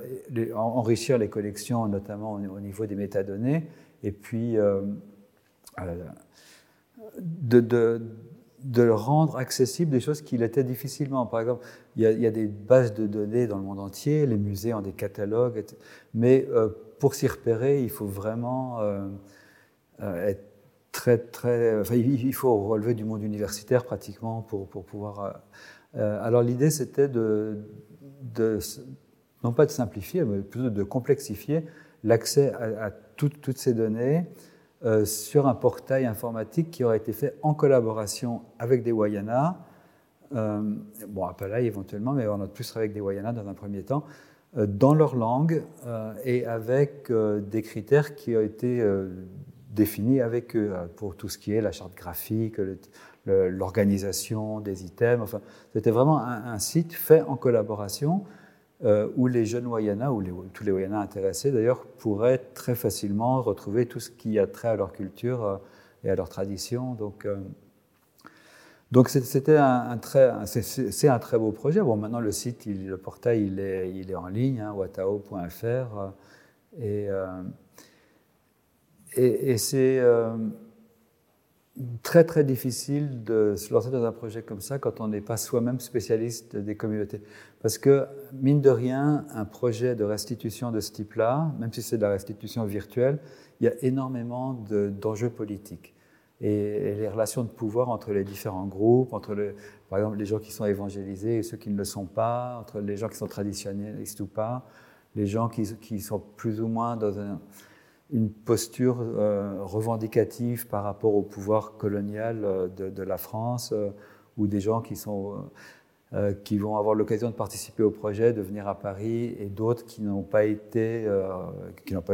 enrichir les collections, notamment au, niveau des métadonnées, et puis de, de rendre accessible des choses qu'il était difficilement. Par exemple, il y, a, des bases de données dans le monde entier, les musées ont des catalogues, mais euh, pour s'y repérer, il faut vraiment euh, euh, être très, très. Enfin, il faut relever du monde universitaire pratiquement pour, pour pouvoir. alors l'idée, c'était de, non pas de simplifier, mais plutôt de complexifier l'accès à, toutes, ces données euh, sur un portail informatique qui aurait été fait en collaboration avec des Wayana, euh, bon, là éventuellement, mais on a plus avec des Wayana dans un premier temps, euh, dans leur langue euh, et avec des critères qui ont été définis avec eux pour tout ce qui est la charte graphique, l'organisation des items. Enfin, c'était vraiment un, site fait en collaboration euh, où les jeunes Wayana, ou tous les Wayana intéressés d'ailleurs, pourraient très facilement retrouver tout ce qui a trait à leur culture euh, et à leur tradition. Donc, euh, donc c'était un, très, c'est un très beau projet. Bon, maintenant le site, le portail, il est, il est en ligne, hein, watao.fr, et, et, et c'est très très difficile de se lancer dans un projet comme ça quand on n'est pas soi-même spécialiste des communautés. Parce que, mine de rien, un projet de restitution de ce type-là, même si c'est de la restitution virtuelle, il y a énormément d'enjeux politiques. Et, les relations de pouvoir entre les différents groupes, entre par exemple les gens qui sont évangélisés et ceux qui ne le sont pas, entre les gens qui sont traditionnalistes ou pas, les gens qui, qui sont plus ou moins dans un une posture euh, revendicative par rapport au pouvoir colonial euh, de, la France, euh, ou des gens qui, vont avoir l'occasion de participer au projet, de venir à Paris, et d'autres qui n'ont pas eu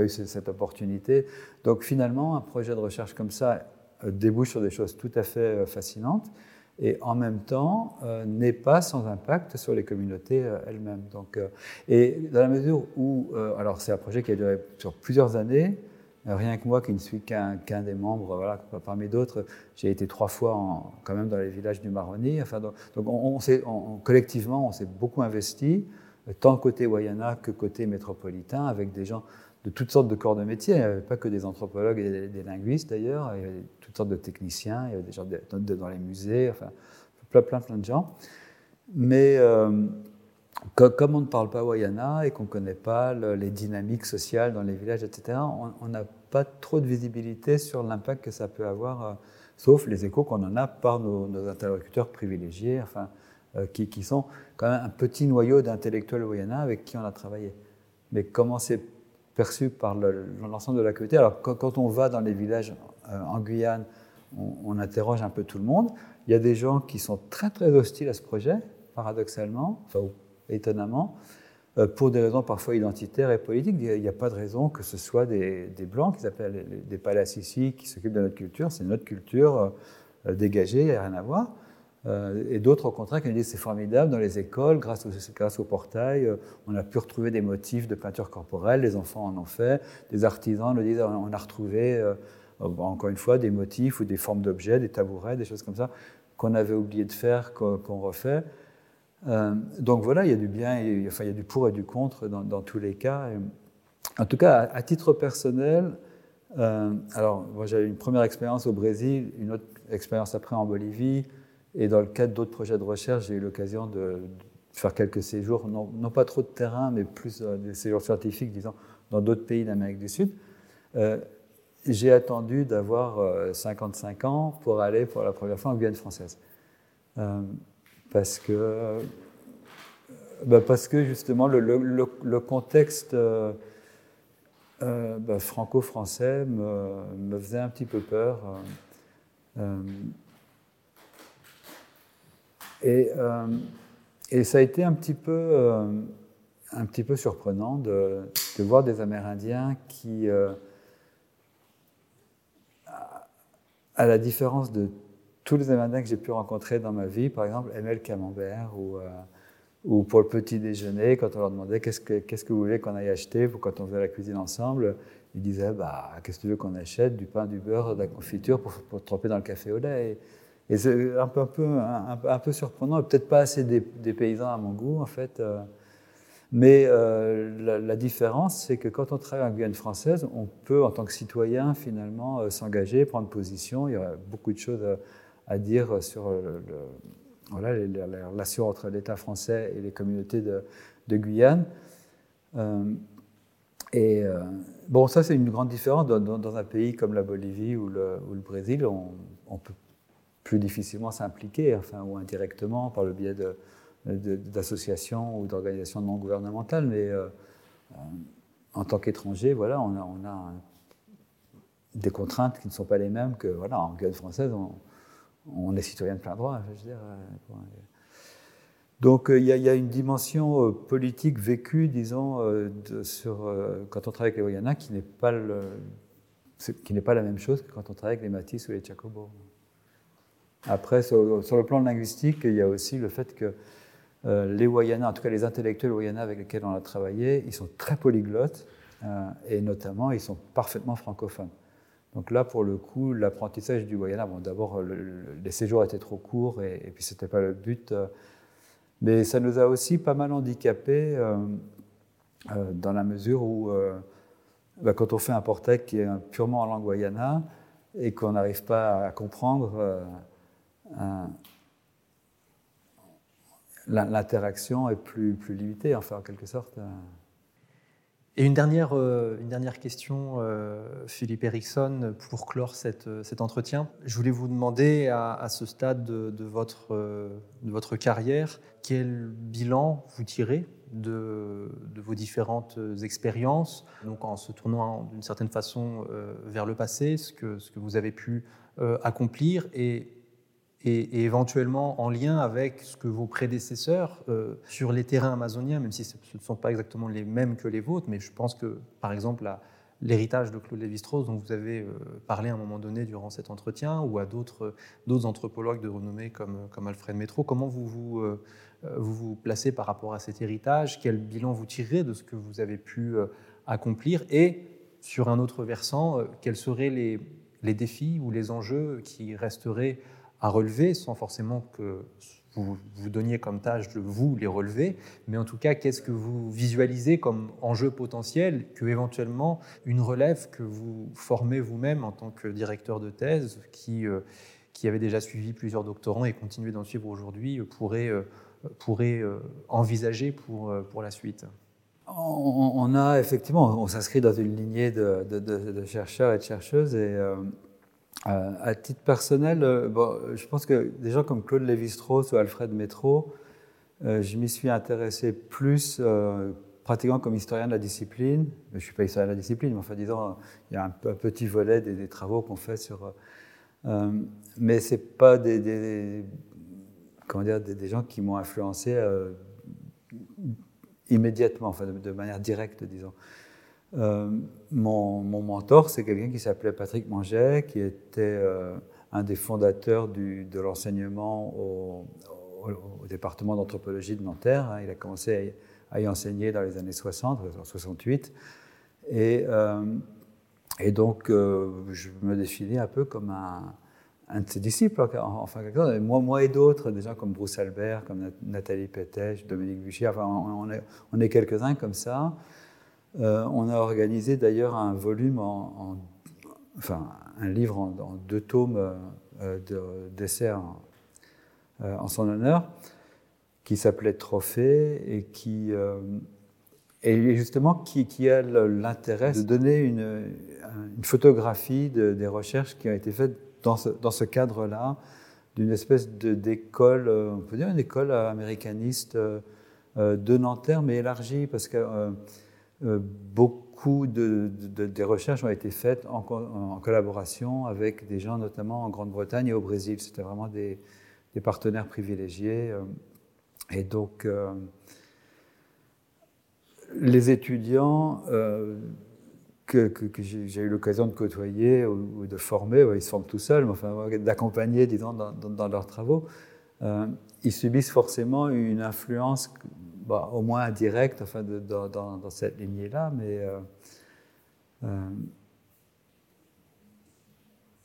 cette opportunité. Donc finalement, un projet de recherche comme ça débouche sur des choses tout à fait fascinantes et en même temps n'est pas sans impact sur les communautés elles-mêmes. Donc, et dans la mesure où, alors c'est un projet qui a duré sur plusieurs années, rien que moi qui ne suis qu'un des membres, parmi d'autres, j'ai été trois fois quand même dans les villages du Maroni. Donc, on, collectivement, on s'est beaucoup investi, tant côté Wayana que côté métropolitain, avec des gens de toutes sortes de corps de métier. Il n'y avait pas que des anthropologues et des, linguistes d'ailleurs, il y avait toutes sortes de techniciens, il y avait des gens dans les musées, enfin, plein, plein, plein de gens. Mais euh, comme on ne parle pas Wayana et qu'on ne connaît pas les dynamiques sociales dans les villages, etc., on n'a pas trop de visibilité sur l'impact que ça peut avoir, euh, sauf les échos qu'on en a par nos, interlocuteurs privilégiés, enfin, euh, qui, qui, sont quand même un petit noyau d'intellectuels Wayana avec qui on a travaillé. Mais comment c'est perçu par l'ensemble de la communauté? Alors, quand, on va dans les villages euh, en Guyane, on, on, interroge un peu tout le monde. Il y a des gens qui sont très très hostiles à ce projet, paradoxalement, enfin étonnamment. Pour des raisons parfois identitaires et politiques. Il n'y a pas de raison que ce soit des, Blancs qui s'appellent des palaces ici, qui s'occupent de notre culture. C'est notre culture dégagée, il n'y a rien à voir. et d'autres, au contraire, qui nous disent c'est formidable, dans les écoles, grâce au, grâce au portail, on a pu retrouver des motifs de peinture corporelle, les enfants en ont fait, des artisans nous disent on a retrouvé, encore une fois, des motifs ou des formes d'objets, des tabourets, des choses comme ça, qu'on avait oublié de faire, qu'on refait. Euh, donc voilà, il y a du bien, enfin, il y a du pour et du contre dans, tous les cas. en tout cas, à, titre personnel, euh, alors moi j'avais une première expérience au Brésil, une autre expérience après en Bolivie, et dans le cadre d'autres projets de recherche, j'ai eu l'occasion de, faire quelques séjours, non, pas trop de terrain, mais plus euh, des séjours scientifiques, disons, dans d'autres pays d'Amérique du Sud. j'ai attendu d'avoir 55 ans pour aller pour la première fois en Guyane française parce que, euh, bah, parce que justement le, contexte euh, euh, bah, franco-français me, faisait un petit peu peur. et, et, ça a été un petit peu, un petit peu surprenant de, de, voir des Amérindiens qui, à la différence de tous les Amérindiens que j'ai pu rencontrer dans ma vie, par exemple, aimaient le camembert ou, euh, ou pour le petit déjeuner, quand on leur demandait qu'est-ce que, que vous voulez qu'on aille acheter pour quand on faisait la cuisine ensemble, ils disaient bah, qu'est-ce que tu veux qu'on achète? Du pain, du beurre, de la confiture pour, pour tremper dans le café au lait. Et, c'est un peu, un peu, un, peu surprenant, peut-être pas assez des, paysans à mon goût en fait. Euh. Mais euh, la, différence, c'est que quand on travaille en Guyane française, on peut, en tant que citoyen, finalement, s'engager, prendre position. Il y a beaucoup de choses à dire sur le, voilà, les, relations entre l'État français et les communautés de, Guyane. Euh, et euh, bon, ça c'est une grande différence dans, un pays comme la Bolivie ou le, ou le Brésil. On, peut plus difficilement s'impliquer, enfin, ou indirectement par le biais d'associations ou d'organisations non gouvernementales, mais euh, en tant qu'étranger, voilà, on a, on a des contraintes qui ne sont pas les mêmes que voilà, en Guyane française. On, on est citoyen de plein droit, je veux dire. Euh, Donc euh, il y, a une dimension euh, politique vécue, disons, quand on travaille avec les Wayana qui n'est pas, pas la même chose que quand on travaille avec les Matisse ou les Chacobo. Après, sur, le plan linguistique, il y a aussi le fait que les Wayana, en tout cas les intellectuels Wayana avec lesquels on a travaillé, ils sont très polyglottes et notamment ils sont parfaitement francophones. Donc là, pour le coup, l'apprentissage du Guyana, bon, d'abord, les séjours étaient trop courts et, puis ce n'était pas le but, euh, mais ça nous a aussi pas mal handicapés euh, euh, dans la mesure où, bah, quand on fait un portrait qui est purement en langue Guyana et qu'on n'arrive pas à comprendre, l'interaction est plus, plus limitée, enfin, en quelque sorte. Et une dernière, euh, une dernière question, euh, Philippe Eriksson, pour clore euh, cet entretien. Je voulais vous demander, à, ce stade de, votre, de votre carrière, quel bilan vous tirez de, de vos différentes expériences, donc en se tournant d'une certaine façon vers le passé, ce que, ce que vous avez pu accomplir, et et, éventuellement en lien avec ce que vos prédécesseurs euh, sur les terrains amazoniens, même si ce ne sont pas exactement les mêmes que les vôtres, mais je pense que, par exemple, l'héritage de Claude Lévi-Strauss dont vous avez euh, parlé à un moment donné durant cet entretien, ou à d'autres anthropologues de renommée comme, comme Alfred Métro, comment vous vous, euh, vous vous placez par rapport à cet héritage? Quel bilan vous tirez de ce que vous avez pu accomplir? Et sur un autre versant, quels seraient les, les défis ou les enjeux qui resteraient à relever sans forcément que vous vous donniez comme tâche de vous les relever, mais en tout cas, qu'est-ce que vous visualisez comme enjeu potentiel que éventuellement une relève que vous formez vous-même en tant que directeur de thèse, qui, euh, qui avait déjà suivi plusieurs doctorants et continue d'en suivre aujourd'hui, pourrait, euh, pourrait euh, envisager pour, pour la suite? On, a effectivement, on s'inscrit dans une lignée de, de, chercheurs et de chercheuses et euh, à titre personnel, euh, je pense que des gens comme Claude Lévi-Strauss ou Alfred Métro, euh, je m'y suis intéressé plus pratiquement comme historien de la discipline. Je ne suis pas historien de la discipline, mais enfin, disons, il y a un, petit volet des, travaux qu'on fait sur. mais ce pas des, comment dire, des, gens qui m'ont influencé immédiatement, enfin de, manière directe, disons. Mon, mon, mentor, c'est quelqu'un qui s'appelait Patrick Manget, qui était un des fondateurs de l'enseignement au, département d'anthropologie de Nanterre. Hein. Il a commencé à, y enseigner dans les années 60, 68. Et, euh, et donc, euh, je me définis un peu comme un, de ses disciples, enfin, moi, moi et d'autres, des gens comme Bruce Albert, comme Nathalie Pétèche, Dominique Vichy, enfin, on est quelques-uns comme ça. Euh, on a organisé d'ailleurs un volume en, enfin, un livre en, deux tomes d'essais euh, en son honneur, qui s'appelait Trophée et qui euh, et justement qui, a l'intérêt de donner une, photographie des recherches qui ont été faites dans ce, dans ce cadre-là, d'une espèce d'école, euh, on peut dire une école américaniste de Nanterre, mais élargie, parce que beaucoup de, des recherches ont été faites en, collaboration avec des gens, notamment en Grande-Bretagne et au Brésil. C'était vraiment des, partenaires privilégiés. Euh, et donc, euh, les étudiants euh, que, j'ai eu l'occasion de côtoyer ou, de former, ils se forment tout seuls, mais enfin, d'accompagner, disons, dans, leurs travaux, ils subissent forcément une influence, bah, au moins indirecte, enfin, de, dans, cette lignée-là, mais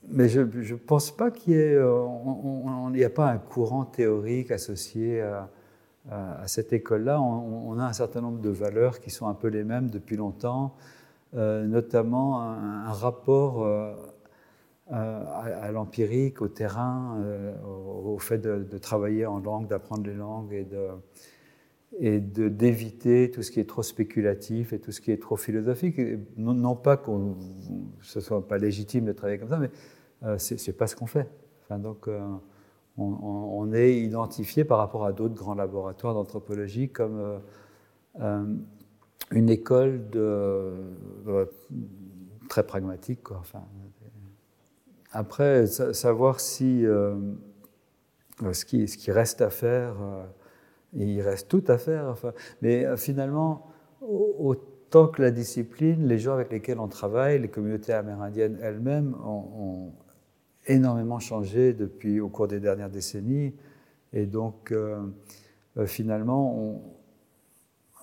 mais je ne pense pas qu'il y ait, euh, n'y a pas un courant théorique associé à, cette école-là. On, a un certain nombre de valeurs qui sont un peu les mêmes depuis longtemps, euh, notamment un, rapport euh, à, l'empirique, au terrain, au, fait de, travailler en langue, d'apprendre les langues et de et d'éviter tout ce qui est trop spéculatif et tout ce qui est trop philosophique. Non, pas que ce soit pas légitime de travailler comme ça, mais euh, ce n'est pas ce qu'on fait. Donc, euh, on, est identifié par rapport à d'autres grands laboratoires d'anthropologie comme euh, une école très pragmatique. Après, savoir si ce, qui, ce qui reste à faire, il reste tout à faire. Mais finalement, autant que la discipline, les gens avec lesquels on travaille, les communautés amérindiennes elles-mêmes, ont, énormément changé depuis au cours des dernières décennies. Et donc, euh, euh, finalement,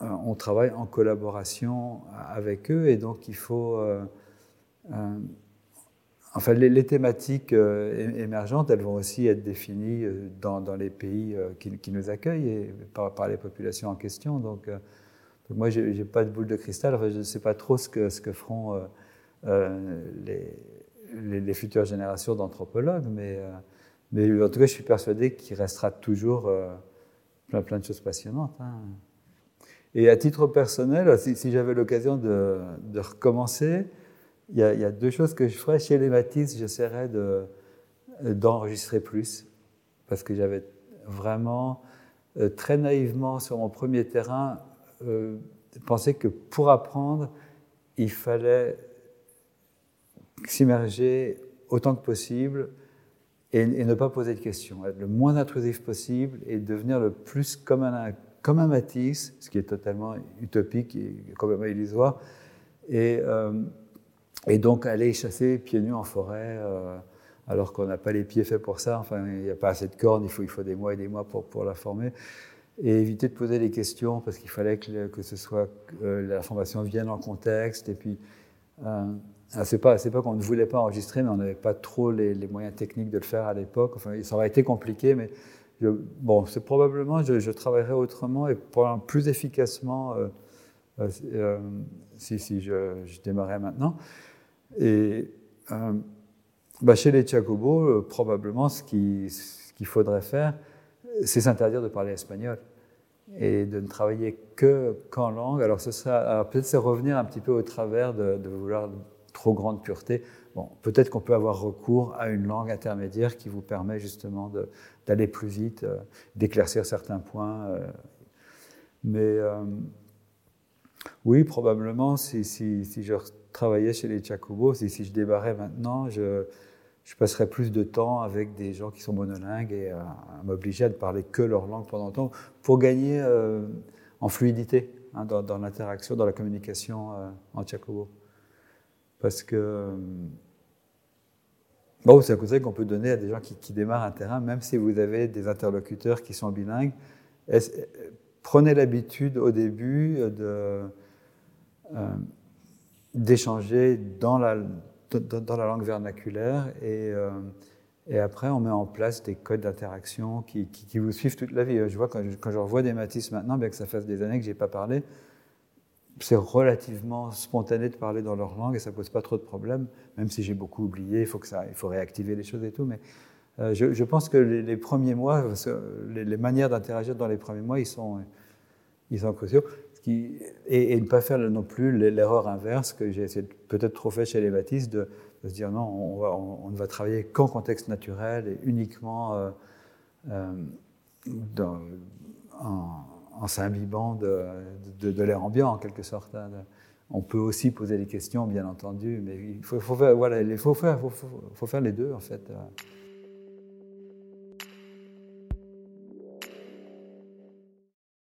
euh, on, travaille en collaboration avec eux. Et donc, il faut. Enfin, les, thématiques émergentes, elles vont aussi être définies dans, dans les pays qui, qui, nous accueillent et par, les populations en question. Donc, moi, je n'ai pas de boule de cristal. Je ne sais pas trop ce que, feront les futures générations d'anthropologues, mais, euh, en tout cas, je suis persuadé qu'il restera toujours euh, plein, de choses passionnantes. Hein. Et à titre personnel, si, j'avais l'occasion de, recommencer, il y, a, deux choses que je ferais. Chez les Matisse, j'essaierais d'enregistrer plus, parce que j'avais vraiment, euh, très naïvement, sur mon premier terrain, pensé que pour apprendre, il fallait s'immerger autant que possible et, ne pas poser de questions, être le moins intrusif possible et devenir le plus comme un, comme un Matisse, ce qui est totalement utopique et complètement illusoire, et, euh, et donc aller chasser pieds nus en forêt. Euh, alors qu'on n'a pas les pieds faits pour ça, enfin, il n'y a pas assez de cornes, il faut, il faut des mois et des mois pour, pour la former et éviter de poser des questions parce qu'il fallait que, que, ce soit euh, la formation vienne en contexte et puis ah, c'est pas, pas qu'on ne voulait pas enregistrer, mais on n'avait pas trop les, moyens techniques de le faire à l'époque. Enfin, ça aurait été compliqué, mais bon, c'est probablement, je, je, travaillerais autrement et plus efficacement euh, euh, euh, si, si je, démarrais maintenant. Et bah, chez les Tchakobo, probablement, ce qu'il faudrait faire, c'est s'interdire de parler espagnol et de ne travailler que qu'en langue. Alors, peut-être c'est revenir un petit peu au travers de, vouloir trop grande pureté. Bon, peut-être qu'on peut avoir recours à une langue intermédiaire qui vous permet justement d'aller plus vite, euh, d'éclaircir certains points. Euh. mais euh, oui, probablement, si, je travaillais chez les Chacobos, si, si je débarrais maintenant, je, je, passerais plus de temps avec des gens qui sont monolingues et à, m'obliger à ne parler que leur langue pendant temps pour gagner en fluidité. hein, dans, l'interaction, dans la communication en Jacobo. Parce que bon, c'est un conseil qu'on peut donner à des gens qui, démarrent un terrain, même si vous avez des interlocuteurs qui sont bilingues. Prenez l'habitude au début de, d'échanger dans la, dans la langue vernaculaire et, et après, on met en place des codes d'interaction qui, qui, vous suivent toute la vie. Je vois quand je, quand je revois des Matisse maintenant, bien que ça fasse des années que je n'ai pas parlé, c'est relativement spontané de parler dans leur langue et ça pose pas trop de problèmes, même si j'ai beaucoup oublié, il faut, que ça, il faut réactiver les choses et tout. Mais euh, je, je, pense que les, premiers mois, les, manières d'interagir dans les premiers mois, ils sont, ils sont cruciaux. Et, ne pas faire non plus l'erreur inverse que j'ai peut-être trop fait chez les baptistes, de, se dire non, on, ne va travailler qu'en contexte naturel et uniquement euh, euh, en, en s'imbibant de, l'air ambiant en quelque sorte. Hein. On peut aussi poser des questions, bien entendu, mais il faut, faire, les deux en fait.